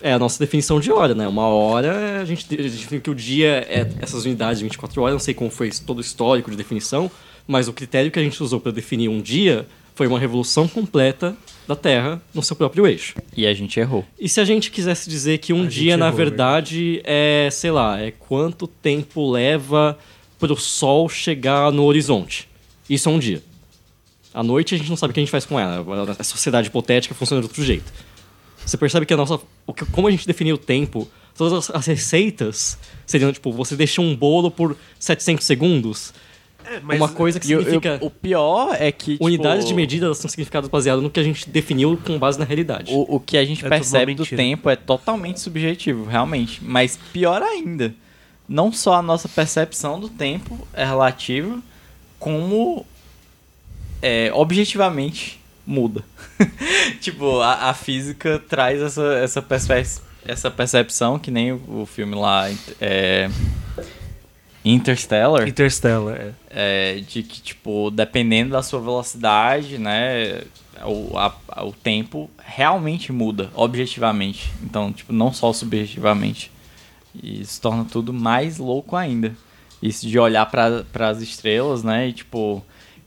É a nossa definição de hora, né? Uma hora, a gente a gente definiu que o dia é essas unidades de 24 horas, não sei como foi todo o histórico de definição, mas o critério que a gente usou para definir um dia foi uma revolução completa da Terra no seu próprio eixo. E a gente errou. E se a gente quisesse dizer que um A dia, na errou, verdade, é, sei lá, é quanto tempo leva pro sol chegar no horizonte? Isso é um dia. À noite a gente não sabe o que a gente faz com ela. A sociedade hipotética funciona de outro jeito. Você percebe que a nossa. o que- Como a gente definiu o tempo, todas as, as receitas seriam, tipo, você deixa um bolo por 700 segundos. É, mas- uma coisa que E o- significa. o, pior é que. tipo, unidades de medida são significadas baseadas no que a gente definiu com base na realidade. O, o que a gente É percebe do tempo é totalmente subjetivo, realmente. Mas pior ainda, não só a nossa percepção do tempo é relativa, como é, objetivamente muda. tipo, a, a física traz essa, essa, essa percepção, que nem o, o filme lá, é, Interstellar, Interstellar, é. é, de que, tipo, dependendo da sua velocidade, né, o, a- o tempo realmente muda, objetivamente. Então, tipo, não só subjetivamente. E isso torna tudo mais louco ainda. Isso de olhar para as estrelas, né? E tipo,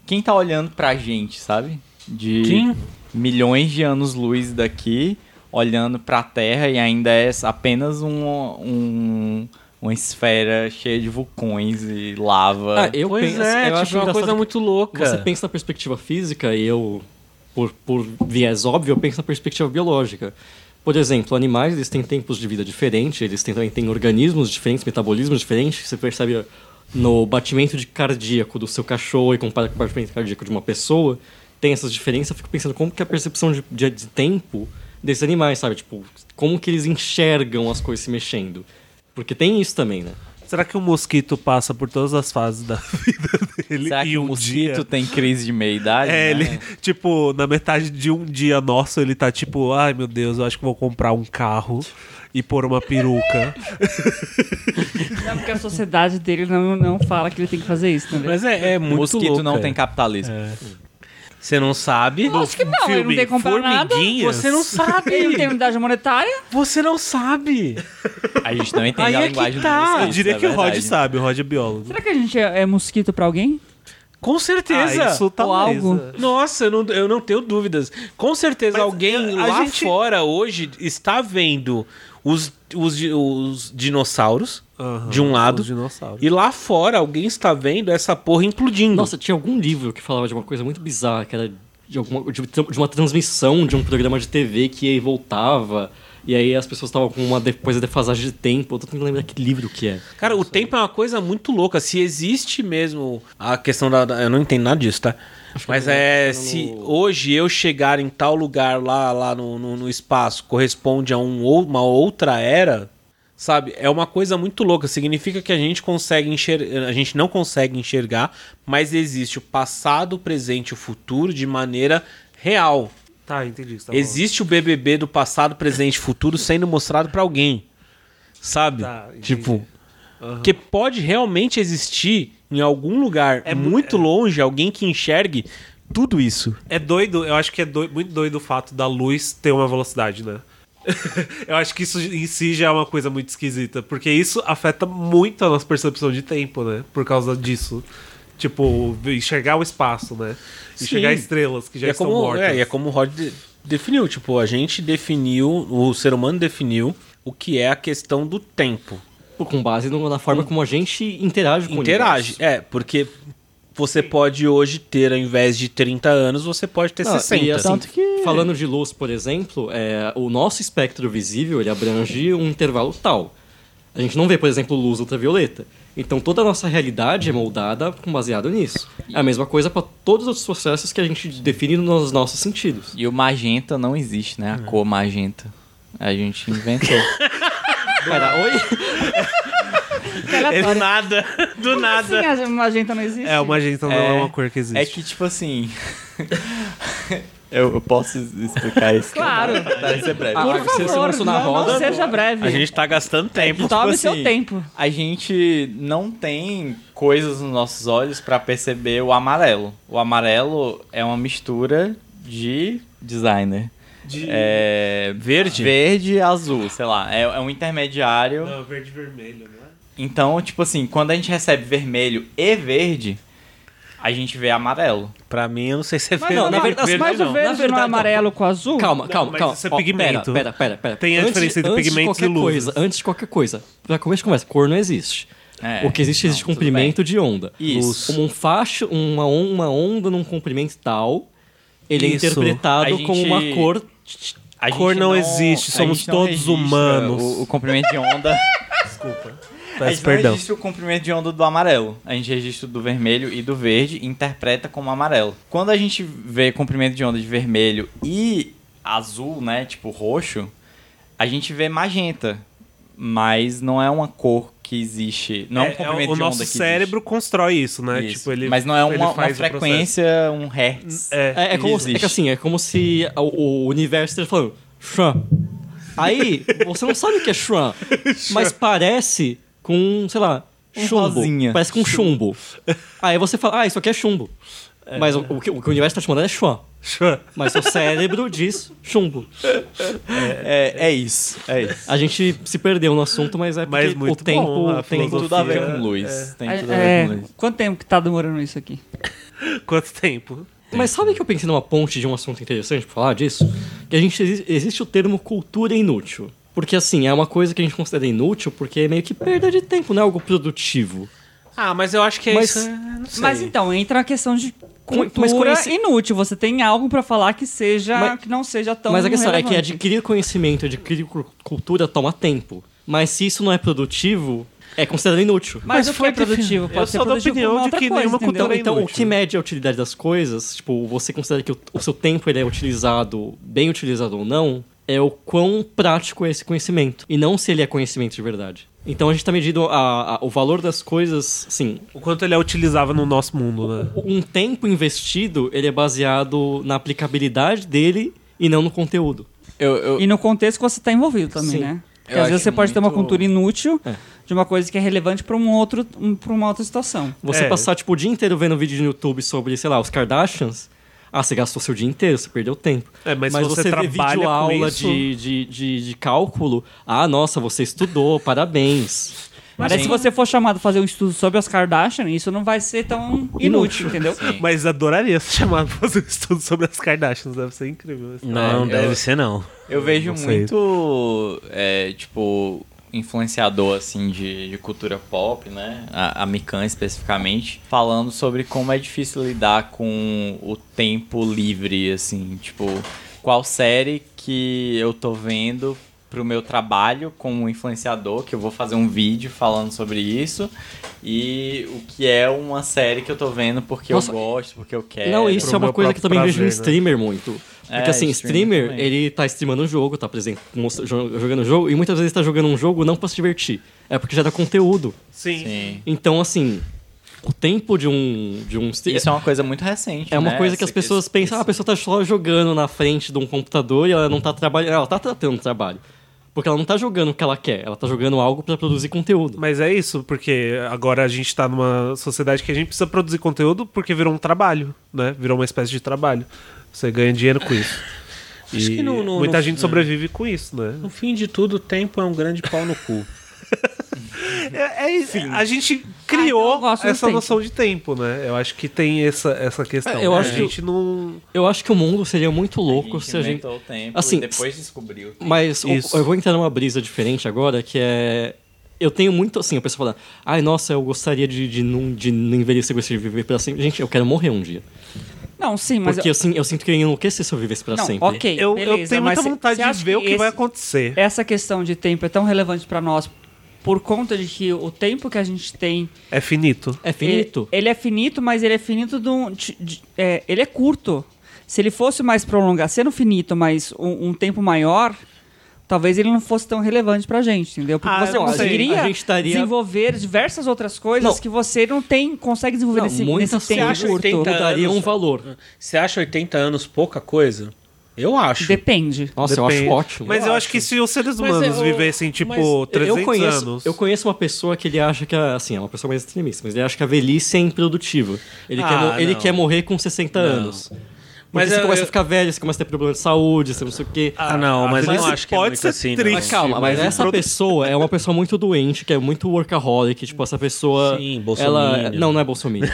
quem tá olhando pra gente, sabe? De Quem? milhões de anos-luz daqui, olhando pra Terra e ainda é apenas um, um- uma esfera cheia de vulcões e lava. Ah, eu pois penso, é, eu tipo, acho é uma engraçado coisa muito louca. Você pensa na perspectiva física e eu, por, por viés óbvio, eu penso na perspectiva biológica. Por exemplo, animais eles têm tempos de vida diferentes, eles têm, também têm organismos diferentes, metabolismos diferentes. Você percebe no batimento de cardíaco do seu cachorro e compara com o batimento cardíaco de uma pessoa, tem essas diferenças. Eu fico pensando como que é a percepção de, de, de tempo desses animais, sabe? Tipo, como que eles enxergam as coisas se mexendo. Porque tem isso também, né? Será que o mosquito passa por todas as fases da vida dele Será e que um o mosquito dia... tem crise de meia-idade? É, né? ele, tipo, na metade de um dia nosso, ele tá tipo, ai meu Deus, eu acho que vou comprar um carro e pôr uma peruca. Não, porque a sociedade dele não, não fala que ele tem que fazer isso, entendeu? Mas é, é O muito mosquito louco. não é. tem capitalismo. Você não sabe. Acho que não, ele não tem que comprar nada. Você não sabe. Ele não tem unidade monetária. Você não sabe. A gente não entende Aí a é que linguagem tá. dos Eu mosquitos, diria é que o Rod sabe, o Rod é biólogo. Será que a gente é, é mosquito pra alguém? Com certeza. Ah, isso tá Ou algo. né? Nossa, eu não, eu não tenho dúvidas. Com certeza Mas, alguém a lá gente- fora hoje está vendo os, os, os dinossauros Aham, de um lado os dinossauros. e lá fora alguém está vendo essa porra implodindo. Nossa, tinha algum livro que falava de uma coisa muito bizarra, que era de, alguma, de, de uma transmissão de um programa de TV que ia e voltava. E aí as pessoas estavam com uma depois da defasagem de tempo. Eu tô tentando lembrar que livro que é. Cara, o tempo é uma coisa muito louca. Se existe mesmo a questão da. da- eu não entendo nada disso, tá? Mas é. não- Se no- hoje eu chegar em tal lugar lá, lá no, no, no espaço corresponde a um, ou- uma outra era, sabe? É uma coisa muito louca. Significa que a gente consegue enxergar. A gente não consegue enxergar, mas existe o passado, o presente e o futuro de maneira real. Tá, entendi. tá Existe o BBB do passado, presente e futuro sendo mostrado pra alguém. Sabe? Tá, tipo, que pode realmente existir em algum lugar É mu- muito longe alguém que enxergue tudo isso. É doido, eu acho que é doi- muito doido o fato da luz ter uma velocidade, né? eu acho que isso em si já é uma coisa muito esquisita, porque isso afeta muito a nossa percepção de tempo, né? Por causa disso. Tipo, enxergar o espaço, né? Enxergar Sim. estrelas que já é estão como, mortas. é, e é como o Rod de- definiu, tipo, a gente definiu, o ser humano definiu o que é a questão do tempo. Com base na forma como a gente interage com o Interage, é, porque você pode hoje ter, ao invés de 30 anos, você pode ter Não, 60. e assim, Tanto que- falando de luz, por exemplo, é, o nosso espectro visível ele abrange um intervalo tal. A gente não vê, por exemplo, luz ultravioleta. Então toda a nossa realidade é moldada com baseado nisso. É a mesma coisa para todos os outros processos que a gente define nos nossos sentidos. E o magenta não existe, né? A Hum. cor magenta. A gente inventou. Pera, oi? É do nada, do nada. Sim, a magenta não existe. É, o magenta não é É, uma cor que existe. é que, tipo assim. eu, eu posso explicar isso? Claro. Tá, isso é breve. Ah, Por você- você favor, lançou na não, roda, não seja breve. A gente tá gastando tempo. Tome tipo seu assim, tempo. A gente não tem coisas nos nossos olhos pra perceber o amarelo. O amarelo é uma mistura de designer. De... É, Verde? Verde e azul, sei lá. É, é um intermediário. Não, verde e vermelho, né? Então, tipo assim, quando a gente recebe vermelho e verde, a gente vê amarelo. Pra mim, eu não sei se é Mas, verde. não, na mas- verdade- mas não. o verde Na não é verdade, amarelo com azul? Calma, calma, mas calma. isso é Ó, pigmento. Pera, pera, pera. Tem a diferença entre antes de qualquer e luzes. coisa, Antes de qualquer coisa, pra começo de conversa, cor não existe. É, o que existe, existe não, tudo comprimento de onda. Isso. Como um facho, uma, on- uma onda num comprimento tal, ele é interpretado A gente- como uma cor. A Cor gente não existe, a somos não todos registra humanos. O, o comprimento de onda. Desculpa. a Peço gente perdão. não registra o comprimento de onda do amarelo. A gente registra do vermelho e do verde e interpreta como amarelo. Quando a gente vê comprimento de onda de vermelho e azul, né? Tipo roxo, a gente vê magenta. Mas não é uma cor que existe. Não é, um É, é, comprimento o de nosso celerebro constrói isso, né? Isso. Tipo, ele, Mas não é uma, uma o frequência, um hertz. É. É, é como, existe. é que assim, é como se o, o universo esteja falando Shran. Aí, você não sabe o que é Shran, mas parece com, sei lá, Um chumbo. rosinha. Parece com chumbo. Aí você fala, ah, isso aqui é chumbo. Mas o, o que, o que o universo está te mandando é Shran. Mas o cérebro diz chumbo. É, é isso, é isso. A gente se perdeu no assunto, mas é porque Mas o tempo bom, tem tudo a ver com luz. Tem É, tudo a ver é, com luz. quanto tempo que tá demorando isso aqui? Quanto tempo? Mas sabe que eu pensei numa ponte de um assunto interessante pra falar disso? Que a gente exi- existe o termo cultura inútil. Porque assim, é uma coisa que a gente considera inútil porque é meio que perda de tempo, não é algo produtivo. Ah, mas eu acho que é Mas- isso. é, não sei. Mas então, entra a questão de cultura mas conheci- inútil. Você tem algo pra falar que seja Mas- que não seja tão Mas a questão é que relevante. adquirir conhecimento, adquirir cu- cultura toma tempo. Mas se isso não é produtivo, é considerado inútil. Mas, Mas o que foi é produtivo? Pode Eu ser sou da produtivo por opinião de outra que coisa, nenhuma entendeu? cultura é Então, o inútil. que mede a utilidade das coisas, tipo, você considera que o, o seu tempo ele é utilizado, bem utilizado ou não, é o quão prático é esse conhecimento. E não se ele é conhecimento de verdade. Então a gente tá medindo a- a- o valor das coisas, sim. O quanto ele é utilizável no nosso mundo, né? Um tempo investido, ele é baseado na aplicabilidade dele e não no conteúdo. Eu, eu, E no contexto que você está envolvido também, Sim. né? Porque Eu às vezes você pode ter uma cultura inútil É. de uma coisa que é relevante para um outro, um, pra uma outra situação. Você É. passar, tipo, o dia inteiro vendo vídeo no YouTube sobre, sei lá, os Kardashians, ah, você gastou seu dia inteiro, você perdeu tempo. É, mas, Mas se você, você trabalha aula isso... de, de, de, de cálculo, ah, nossa, você estudou, parabéns. Mas se você for chamado a fazer um estudo sobre as Kardashian, isso não vai ser tão inútil, entendeu? sim. Mas adoraria ser chamado pra fazer um estudo sobre as Kardashians, deve ser incrível. Não, É, deve eu- ser não. Eu vejo Não muito, é, tipo, influenciador, assim, de, de cultura pop, né? A, a Mikan, especificamente, falando sobre como é difícil lidar com o tempo livre, assim, tipo, qual série que eu tô vendo pro meu trabalho como influenciador, que eu vou fazer um vídeo falando sobre isso, e o que é uma série que eu tô vendo porque Nossa. eu gosto, porque eu quero. não, isso é uma coisa que também vejo no prazer, né? streamer muito. Porque É, assim, streamer também. ele tá streamando um jogo, tá presente, mostra- jo- jogando um jogo, e muitas vezes tá jogando um jogo não pra se divertir, é porque já dá conteúdo. Sim. Sim. Então, assim, o tempo de um, de um streamer... Isso é uma coisa muito recente, É uma né? coisa que Essa as pessoas questão- pensam, ah, a pessoa tá só jogando na frente de um computador e ela não tá trabalhando. Ela tá tratando trabalho. Porque ela não tá jogando o que ela quer, ela tá jogando algo pra produzir conteúdo. Mas é isso, porque agora a gente tá numa sociedade que a gente precisa produzir conteúdo porque virou um trabalho, né? Virou uma espécie de trabalho. Você ganha dinheiro com isso. Acho E que no- no- muita no- gente sobrevive com isso, né? No fim de tudo, o tempo é um grande pau no cu. É, é isso. a gente Ah, então criou gosto do essa tempo. noção de tempo, né? Eu acho que tem essa, essa questão. É, eu A acho que- gente não. Eu acho que o mundo seria muito louco se a gente. o tempo Assim, e depois descobriu. o tempo. Mas o- eu vou entrar numa brisa diferente agora, que é. Eu tenho muito assim, a pessoa fala, ai, nossa, eu gostaria de, de, não, de não envelhecer, eu gostaria de viver pra sempre. Gente, eu quero morrer um dia. Não, sim, mas... Porque eu, sin- eu sinto que eu ia enlouquecer se eu vivesse pra não, sempre. ok, Eu, eu beleza, tenho mas muita vontade de ver o que esse- vai acontecer. Essa questão de tempo é tão relevante para nós por conta de que o tempo que a gente tem É finito. É finito. Ele, ele é finito, mas ele é finito de um- de- de- é, ele é curto. Se ele fosse mais prolongado, sendo finito, mas um, um tempo maior, talvez ele não fosse tão relevante pra gente, entendeu? Porque Ah, você eu conseguiria A gente estaria- desenvolver diversas outras coisas Não. que você não tem, consegue desenvolver Não, nesse, nesse tempo coisas curto. 80 Daria um valor. Você acha 80 anos pouca coisa? Eu acho. Depende. Nossa, eu Depende. acho ótimo. Mas eu, acho que se os seres humanos eu- vivessem, tipo, mas 300 eu conheço, anos. Eu conheço uma pessoa que ele acha que, a- assim, é uma pessoa mais extremista, mas ele acha que a velhice é improdutiva. Ele, Ah, quer, ele quer morrer com 60 Não. anos. Mas você eu- começa eu- a ficar velho, você começa a ter problema de saúde, você não sei o quê. Ah, não, mas eu não acho que é pode muito ser assim, triste. Mas calma, mas essa pessoa é uma pessoa muito doente, que é muito workaholic, tipo, essa pessoa. Sim, ela bolsominion. Não, não é bolsominion.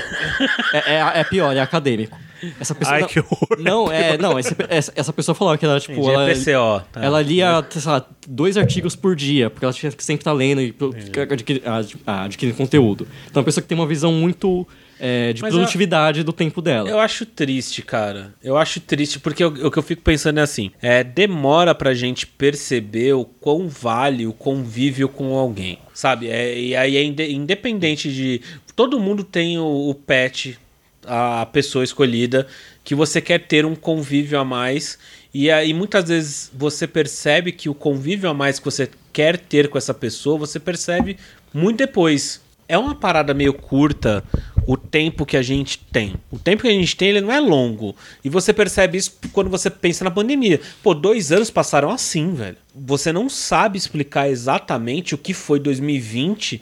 é, é, é pior, é acadêmico. Essa pessoa. Ai, não- que horror. Não, é. Não, esse- essa, essa pessoa falou que ela, tipo, Entendi, ela. é PCO. tá. Ela lia, sei lá, dois artigos por dia, porque ela tinha que sempre estar lendo e pro- adquiri- ad- adquirindo conteúdo. Então, é uma pessoa que tem uma visão muito é, de Mas produtividade do tempo dela. Eu acho triste, cara. Eu acho triste porque o, que eu fico pensando é assim: é, demora pra gente perceber o quão vale o convívio com alguém, sabe? É, e aí é inde- independente de. Todo mundo tem o, o pet, a pessoa escolhida, que você quer ter um convívio a mais. E aí muitas vezes você percebe que o convívio a mais que você quer ter com essa pessoa, você percebe muito depois. É uma parada meio curta o tempo que a gente tem. O tempo que a gente tem, ele não é longo. E você percebe isso quando você pensa na pandemia. Pô, dois anos passaram assim, velho. Você não sabe explicar exatamente o que foi 2020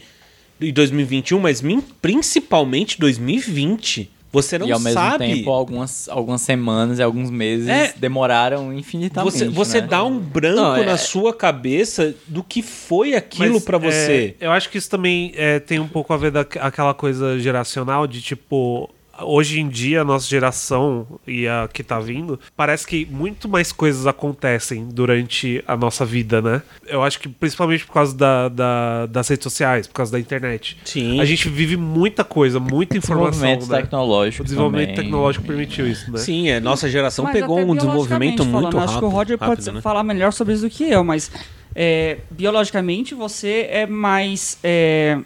e 2021, mas principalmente 2020. Você não e ao mesmo sabe. tempo, algumas, algumas semanas e alguns meses É. demoraram infinitamente. Você, você né? dá um branco Não, é- na sua cabeça do que foi aquilo Mas, pra você. é, eu acho que isso também é, tem um pouco a ver com aquela coisa geracional de tipo. Hoje em dia, a nossa geração e a que tá vindo, parece que muito mais coisas acontecem durante a nossa vida, né? Eu acho que principalmente por causa da, da- das redes sociais, por causa da internet. Sim. A gente vive muita coisa, muita informação. desenvolvimento Né? tecnológico. O desenvolvimento também. tecnológico permitiu isso, né? Sim, é, nossa geração Mas pegou um desenvolvimento biologicamente muito falando, rápido. Acho que o Roger pode rápido, né? falar melhor sobre isso do que eu, mas é, biologicamente você é mais é,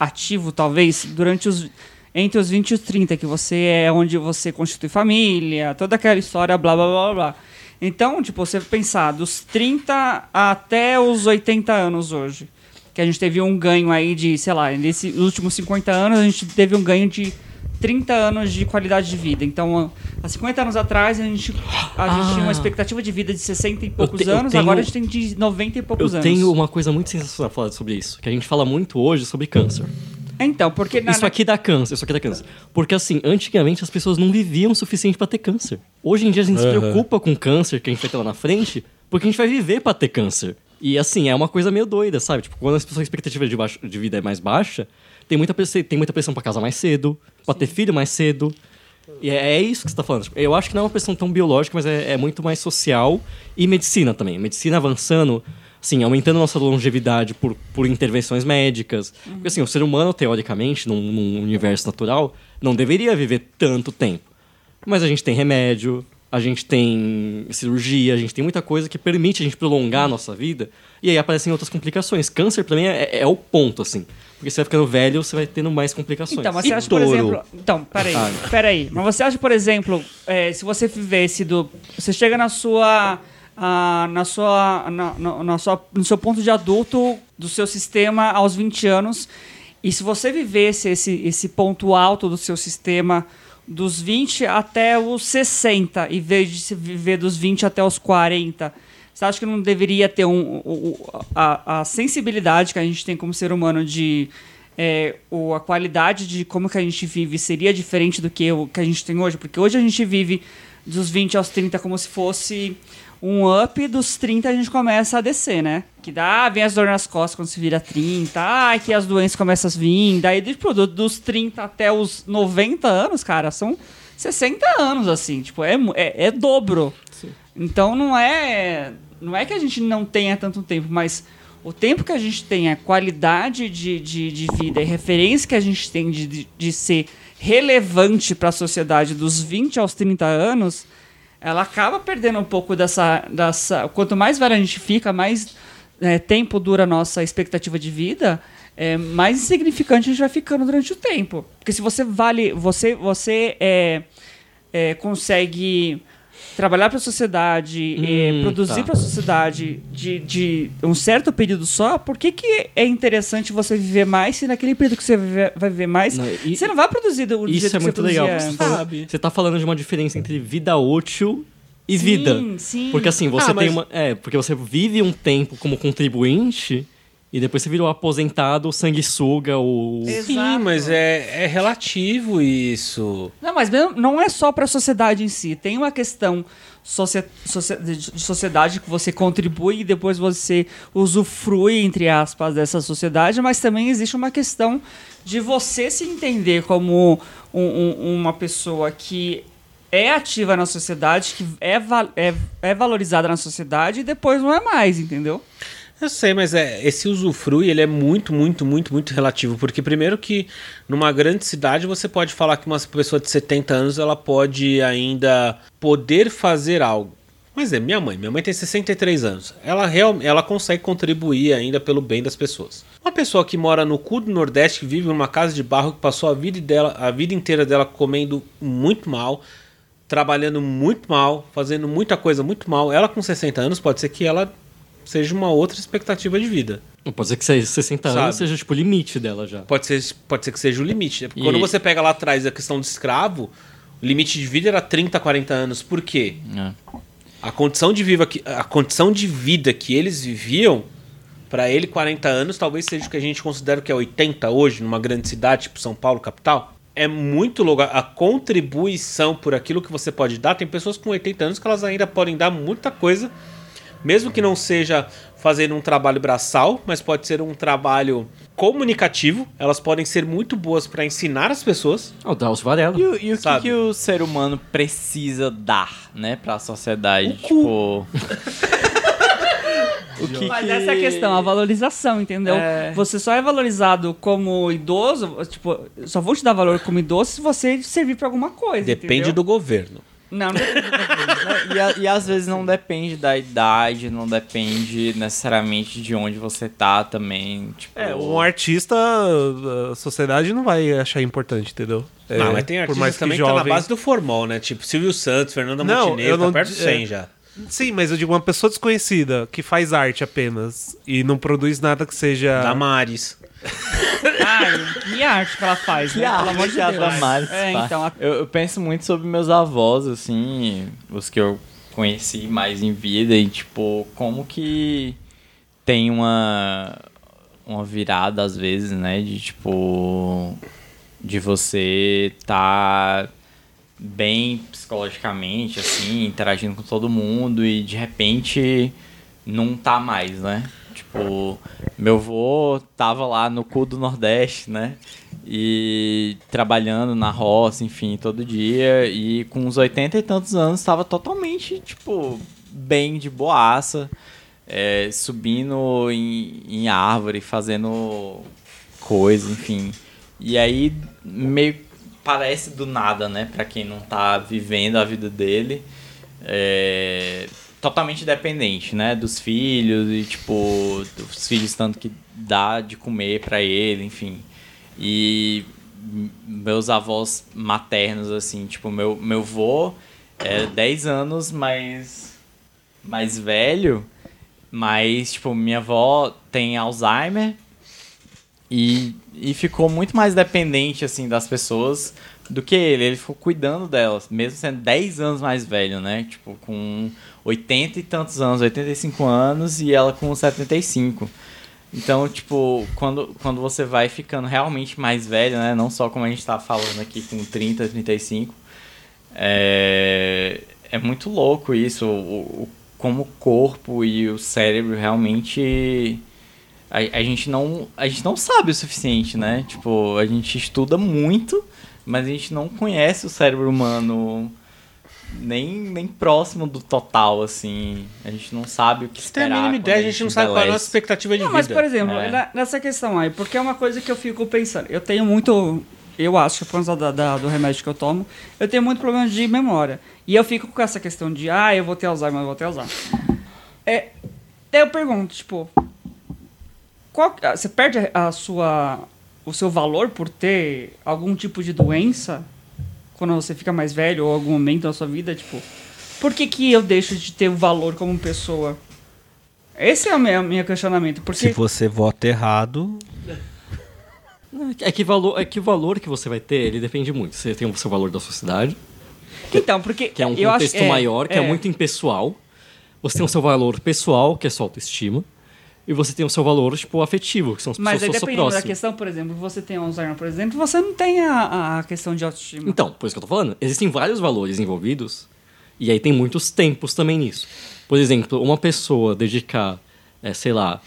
ativo, talvez, durante os. Entre os 20 e os 30, que você é onde você constitui família, toda aquela história, blá blá blá blá. Então, tipo, você pensar dos 30 até os 80 anos hoje, que a gente teve um ganho aí de, sei lá, nesses últimos 50 anos a gente teve um ganho de 30 anos de qualidade de vida. Então, há 50 anos atrás a gente, a gente tinha uma expectativa de vida de 60 e poucos te- eu anos, tenho- agora a gente tem de 90 e poucos Eu anos. tenho uma coisa muito sensacional falar sobre isso, que a gente fala muito hoje sobre câncer. Então, porque na, Isso aqui dá câncer, isso aqui dá câncer. Porque assim, antigamente as pessoas não viviam o suficiente pra ter câncer. Hoje em dia a gente se preocupa com câncer que a gente vai ter lá na frente, porque a gente vai viver pra ter câncer. E assim, é uma coisa meio doida, sabe? Tipo, quando as pessoas a expectativa de, baixo- de vida é mais baixa, tem muita, pressão- tem muita pressão pra casar mais cedo, pra ter filho mais cedo. E é, é isso que você tá falando. Tipo, Eu acho que não é uma pressão tão biológica, mas é, é muito mais social e medicina também. Medicina avançando, assim, aumentando nossa longevidade por, por intervenções médicas. Porque assim, o ser humano, teoricamente, num, num universo natural, não deveria viver tanto tempo. Mas a gente tem remédio, a gente tem cirurgia, a gente tem muita coisa que permite a gente prolongar a nossa vida. E aí aparecem outras complicações. Câncer, pra mim, é, é o ponto, assim. Porque você vai ficando velho, você vai tendo mais complicações. Então, mas E você acha, por touro? exemplo. Então, peraí, Ah. peraí. Mas você acha, por exemplo, é, se você vivesse do. Você chega na sua. Ah, na sua, na, na- na sua. No seu ponto de adulto do seu sistema aos 20 anos. E se você vivesse esse, esse ponto alto do seu sistema dos 20 até os 60, em vez de se viver dos 20 até os 40, você acha que não deveria ter um, o- a, a sensibilidade que a gente tem como ser humano de é, o, a qualidade de como que a gente vive seria diferente do que o que a gente tem hoje? Porque hoje a gente vive dos 20 aos 30 como se fosse um up, dos 30 a gente começa a descer, né? Que dá, vem as dores nas costas quando se vira 30, ah, que as doenças começam a vir, daí tipo, do- dos 30 até os 90 anos, cara, são 60 anos, assim, tipo, é, é, é dobro. Então não é. Não é que a gente não tenha tanto tempo, mas o tempo que a gente tem, a qualidade de, de, de vida e referência que a gente tem de, de, de ser relevante para a sociedade dos 20 aos 30 anos, ela acaba perdendo um pouco dessa. dessa quanto mais velho a gente fica, mais é, tempo dura a nossa expectativa de vida, é, mais insignificante a gente vai ficando durante o tempo. Porque se você vale. Você, você é, é, consegue trabalhar para a sociedade, é, Hum, produzir tá. para a sociedade de, de um certo período só, por que, que é interessante você viver mais se naquele período que você vive- vai viver mais, Não, e- você não vai produzir do, do Isso jeito é que muito você legal. produzia Você, tá falando- você tá falando de uma diferença entre vida útil e vida. Sim, sim. Porque assim, você Ah, tem mas- uma. É, porque você vive um tempo como contribuinte e depois você vira o aposentado, o sanguessuga, o. Exato. Sim, mas é, é relativo isso. Não, mas não é só para a sociedade em si. Tem uma questão de de sociedade que você contribui e depois você usufrui, entre aspas, dessa sociedade, mas também existe uma questão de você se entender como um- um- uma pessoa que é ativa na sociedade, que é, é, é valorizada na sociedade e depois não é mais, entendeu? Eu sei, mas é, esse usufrui ele é muito, muito, muito, muito relativo. Porque primeiro que numa grande cidade você pode falar que uma pessoa de 70 anos ela pode ainda poder fazer algo. Mas é minha mãe. Minha mãe tem 63 anos. Ela, real, ela consegue contribuir ainda pelo bem das pessoas. Uma pessoa que mora no cu do Nordeste, que vive numa casa de barro, que passou a vida, dela, a vida inteira dela comendo muito mal, trabalhando muito mal, fazendo muita coisa muito mal. Ela com 60 anos pode ser que ela seja uma outra expectativa de vida. Pode ser que seja 60 Sabe? anos seja tipo o limite dela já. Pode ser, pode ser que seja o limite. E- Quando você pega lá atrás a questão do escravo, o limite de vida era 30, 40 anos. Por quê? É. A condição de, viva que, a condição de vida que eles viviam, para ele 40 anos, talvez seja o que a gente considera que é 80 hoje, numa grande cidade, tipo São Paulo, capital. é muito louco. A contribuição por aquilo que você pode dar. Tem pessoas com 80 anos que elas ainda podem dar muita coisa, mesmo que não seja fazendo um trabalho braçal, mas pode ser um trabalho comunicativo. Elas podem ser muito boas para ensinar as pessoas. Ah, O Drauzio Varela. E, o- e o que, que o ser humano precisa dar, né, pra sociedade? O cu. tipo. o que Mas que- essa é a questão, a valorização, entendeu? É. Você só é valorizado como idoso, tipo, só vou te dar valor como idoso se você servir pra alguma coisa. Depende entendeu? do governo. Não, não governo. E, e às vezes não depende da idade, não depende necessariamente de onde você tá também. Tipo, É, um artista, a sociedade não vai achar importante, entendeu? É, não, mas tem por artistas mais que também que tá jovem- na base do formal, né? Tipo Silvio Santos, Fernanda Não, Montenegro, eu não tá perto de 100 é. já. Sim, mas eu digo uma pessoa desconhecida que faz arte apenas e não produz nada que seja. Damares. Ai, que arte que ela faz, Que né? Pelo amor de Deus. Damares É, então, a- Eu, eu penso muito sobre meus avós, assim, os que eu conheci mais em vida, e tipo, como que tem uma, uma virada às vezes, né? De tipo. De você tá bem psicologicamente, assim, interagindo com todo mundo e de repente não tá mais, né? Tipo, meu avô tava lá no cu do Nordeste, né? E trabalhando na roça, enfim, todo dia. E com uns 80 e tantos anos tava totalmente, tipo, bem de boaça. é, subindo em, em árvore, fazendo coisa, enfim. E aí meio parece do nada, né? Pra quem não tá vivendo a vida dele. É, totalmente dependente, né? Dos filhos e, tipo, dos filhos tanto que dá de comer pra ele, enfim. E meus avós maternos, assim, tipo, meu, meu vô é 10 anos mais, mais velho, mas, tipo, minha avó tem Alzheimer e, e ficou muito mais dependente, assim, das pessoas do que ele. Ele ficou cuidando delas, mesmo sendo 10 anos mais velho, né? Tipo, com 80 e tantos anos, 85 anos e ela com 75. Então, tipo, quando, quando você vai ficando realmente mais velho, né? Não só como a gente tá falando aqui com 30, 35, é, é muito louco isso, o, o- como o corpo e o cérebro realmente a, a gente não a gente não sabe o suficiente, né? Tipo, a gente estuda muito, mas a gente não conhece o cérebro humano nem, nem próximo do total, assim. A gente não sabe o que Se tem a esperar. mínima ideia, a gente não sabe qual é a nossa expectativa de Não, vida. mas por exemplo, É. nessa questão aí, porque é uma coisa que eu fico pensando. Eu tenho muito. Eu acho que por causa da, da- do remédio que eu tomo, eu tenho muito problema de memória. E eu fico com essa questão de, ah, eu vou ter Alzheimer, eu vou ter Alzheimer. É, daí eu pergunto, tipo, qual, que- você perde a sua, o seu valor por ter algum tipo de doença quando você fica mais velho ou algum momento da sua vida, tipo, por que, que eu deixo de ter o valor como pessoa? Esse é o meu, meu questionamento. Porque Se você vota errado. É que, valor, é que o valor que você vai ter, ele depende muito. Você tem o seu valor da sociedade, Então, porque. que é um eu acho- contexto maior, que é. é. muito impessoal. Você tem o seu valor pessoal, que é sua autoestima. E você tem o seu valor, tipo, afetivo, que são as Mas aí, pessoas que são dependendo da próximas. questão, por exemplo, você tem Alzheimer, por exemplo, você não tem a, a questão de autoestima. Então, por isso que eu tô falando. Existem vários valores envolvidos. E aí tem muitos tempos também nisso. Por exemplo, uma pessoa dedicar, é, sei lá,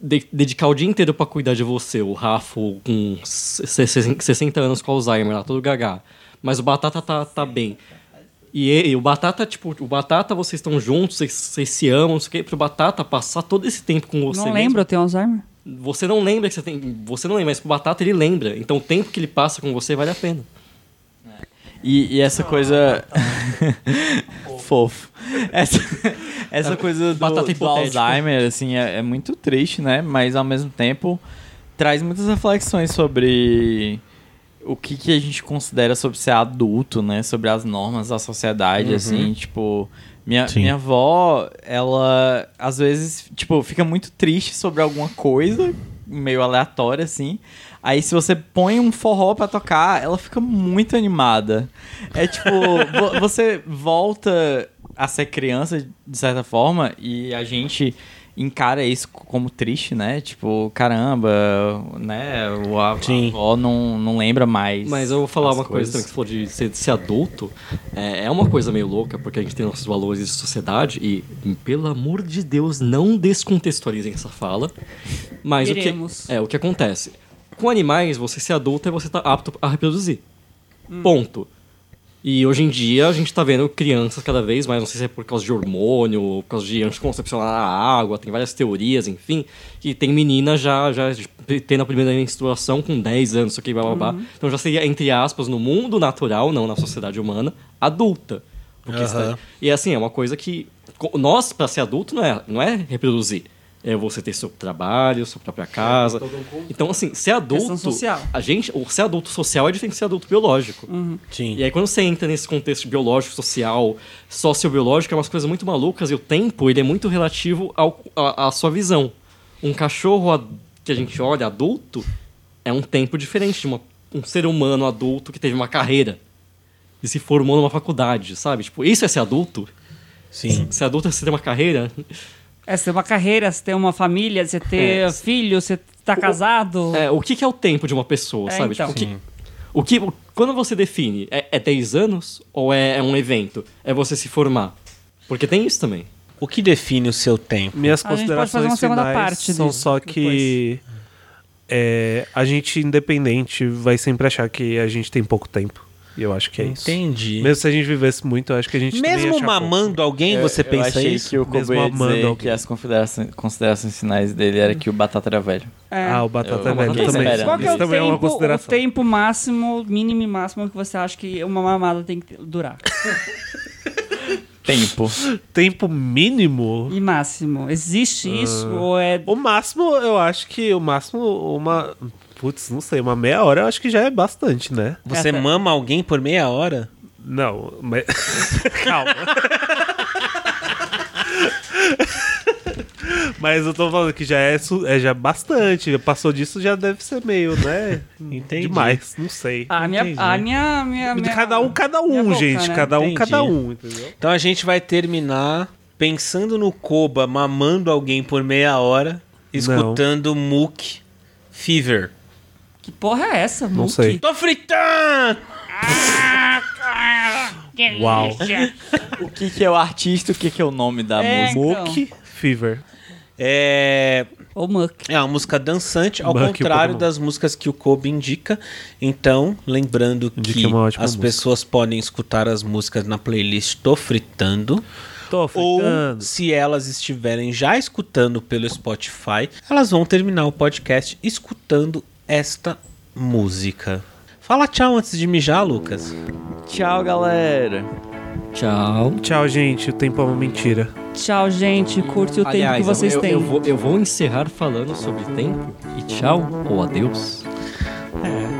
de- dedicar o dia inteiro pra cuidar de você, o Rafa com se- se- 60 anos com Alzheimer, lá, todo gagá. Mas o Batata tá, tá bem. E, e o Batata, tipo, o Batata, vocês estão juntos, vocês, vocês se amam, não sei o quê. Pro Batata passar todo esse tempo com você não mesmo, lembro, eu tenho Alzheimer. Você não lembra que você tem. Você não lembra, mas pro Batata ele lembra. Então o tempo que ele passa com você vale a pena. E, e essa coisa. Fofo. Essa, essa coisa do, Batata do. Alzheimer, assim, é, é muito triste, né? Mas ao mesmo tempo traz muitas reflexões sobre o que, que a gente considera sobre ser adulto, né? Sobre as normas da sociedade, assim, tipo. Minha, Sim. minha avó, ela às vezes, tipo, fica muito triste sobre alguma coisa, meio aleatória, assim. Aí se você põe um forró pra tocar, ela fica muito animada. É tipo, vo- você volta a ser criança, de certa forma, e a gente encara isso como triste, né? Tipo, caramba, né? O a, Sim. a avó não, não lembra mais. Mas eu vou falar uma coisa também coisas. que você falou de ser, de ser adulto. É, é uma coisa meio louca, porque a gente tem nossos valores de sociedade e, pelo amor de Deus, não descontextualizem essa fala. Mas o que, é, o que acontece? Com animais, você ser adulto é você estar apto a reproduzir. Ponto. E hoje em dia a gente tá vendo crianças cada vez mais, não sei se é por causa de hormônio, por causa de anticoncepcional na água, tem várias teorias, enfim, que tem menina já, já tendo a primeira menstruação com 10 anos, isso aqui, blá blá blá. Então já seria, entre aspas, no mundo natural, não na sociedade humana, adulta. Porque está- Aham. E assim, é uma coisa que. Nós, pra ser adulto, não é, não é reproduzir. É você ter seu trabalho, sua própria casa. Então, assim, ser adulto. social. A gente, o ser adulto social é diferente de ser adulto biológico. Sim. E aí, quando você entra nesse contexto biológico, social, sociobiológico, é umas coisas muito malucas e o tempo ele é muito relativo ao, à, à sua visão. Um cachorro ad- que a gente olha adulto é um tempo diferente de uma- um ser humano adulto que teve uma carreira e se formou numa faculdade, sabe? Tipo, isso é ser adulto? Sim. Ser adulto é você ter uma carreira? É, você ter uma carreira, você ter uma família, você ter É. filho, você tá casado. É, o que, que é o tempo de uma pessoa, É, sabe? então. Tipo, o que, o que, o- quando você define, é, é 10 anos ou é, é um evento? É você se formar? Porque tem isso também. O que define o seu tempo? Minhas A considerações uma segunda finais parte são disso só que é, a gente independente vai sempre achar que a gente tem pouco tempo. E eu acho que é isso. Entendi. Mesmo se a gente vivesse muito, eu acho que a gente Mesmo achar pouco. mamando alguém, você eu pensa achei isso? que o Kobo Mesmo ia amando dizer alguém. que as considerações, considerações finais dele era que o Batata era velho. É. Ah, o Batata Eu- é velho também. esperando. Qual que é o Isso também é uma tempo, o consideração. tempo máximo, mínimo e máximo que você acha que uma mamada tem que durar? Tempo. Tempo mínimo? E máximo? Existe Ah. isso ou é... O máximo, eu acho que o máximo, uma. Putz, não sei, uma meia hora eu acho que já é bastante, né? Você mama alguém por meia hora? Não, mas. Calma. mas eu tô falando que já é, é já bastante. Passou disso já deve ser meio, né? Entendi. Demais, não sei. A minha, a minha, minha, minha- Cada um, cada um, boca, gente. né? Cada um, Entendi. cada um, entendeu? Então a gente vai terminar pensando no Koba mamando alguém por meia hora, escutando Mook Fever. Que porra é essa, Não sei. Tô fritando! Uau. O que, que é o artista, o que, que é o nome da É, música? então. Mook Fever. É, Ou Muck. é uma música dançante, ao contrário Pokémon. das músicas que o Kobe indica. Então, lembrando Indica que uma ótima as música. pessoas podem escutar as músicas na playlist Tô Fritando. Tô Ou, fritando. se elas estiverem já escutando pelo Spotify, elas vão terminar o podcast escutando esta música. Fala tchau antes de mijar, Lucas. Tchau, galera. Tchau. Tchau, gente. O tempo é uma mentira. Tchau, gente. Curte o Aliás, tempo que vocês eu, têm. Eu vou, eu vou encerrar falando sobre tempo e tchau ou adeus.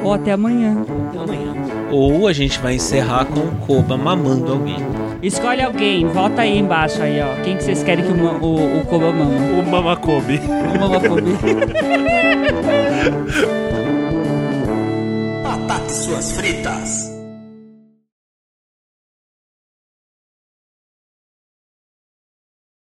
Ou até amanhã. Até amanhã. Ou a gente vai encerrar com o Koba mamando alguém. Escolhe alguém. Vota aí embaixo aí, ó. Quem que vocês querem que o, o, o Koba mama? O Mamakobe. O. Batatas suas fritas.